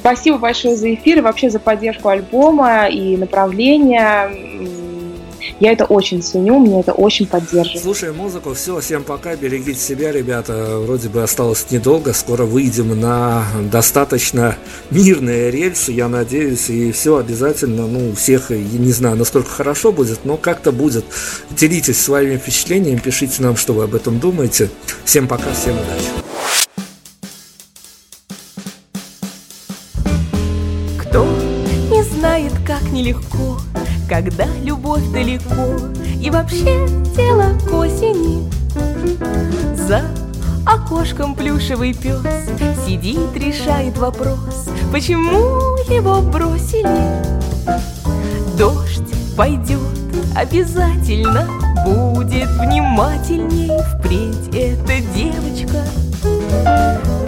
Спасибо большое за эфир и вообще за поддержку альбома и направления. Я это очень ценю, мне это очень поддерживает. Слушай музыку, все, всем пока, берегите себя, ребята. Вроде бы осталось недолго, скоро выйдем на достаточно мирные рельсы, я надеюсь, и все обязательно, ну, у всех, я не знаю, насколько хорошо будет, но как-то будет. Делитесь своими впечатлениями, пишите нам, что вы об этом думаете. Всем пока, всем удачи. Кто не знает, как нелегко когда любовь далеко И вообще дело к осени. За окошком плюшевый пес Сидит, решает вопрос Почему его бросили? Дождь пойдет обязательно Будет внимательней впредь эта девочка.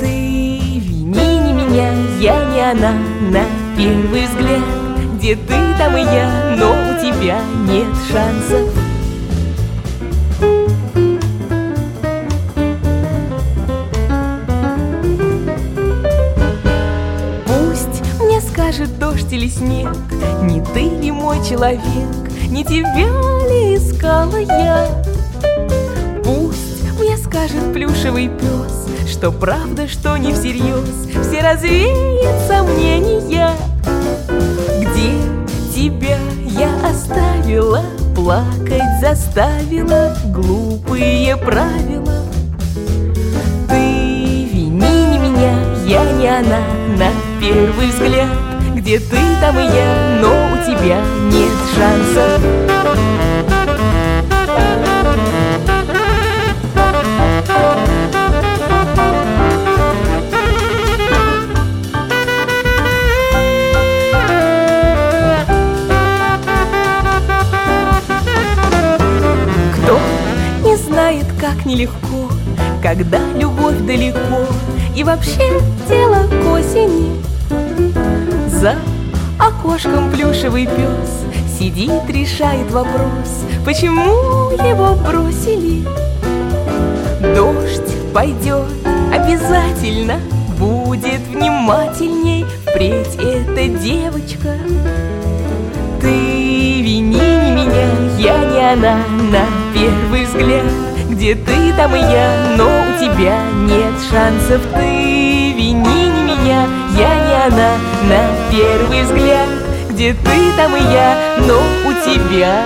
Ты вини не меня, я не она На первый взгляд где ты, там и я, но у тебя нет шансов. Пусть мне скажет дождь или снег Не ты ли мой человек, не тебя ли искала я. Пусть мне скажет плюшевый пес Что правда, что не всерьез Все развеет сомнения тебя я оставила Плакать заставила глупые правила. Ты вини не меня, я не она На первый взгляд. Где ты, там и я, но у тебя нет шансов нелегко, когда любовь далеко, И вообще дело к осени. За окошком плюшевый пес Сидит, решает вопрос Почему его бросили? Дождь пойдет обязательно Будет внимательней Впредь эта девочка Ты вини не меня, я не она На первый взгляд Где ты, там и я Но у тебя нет шансов. Ты вини не меня, я не она. На первый взгляд Где ты, там и я Но у тебя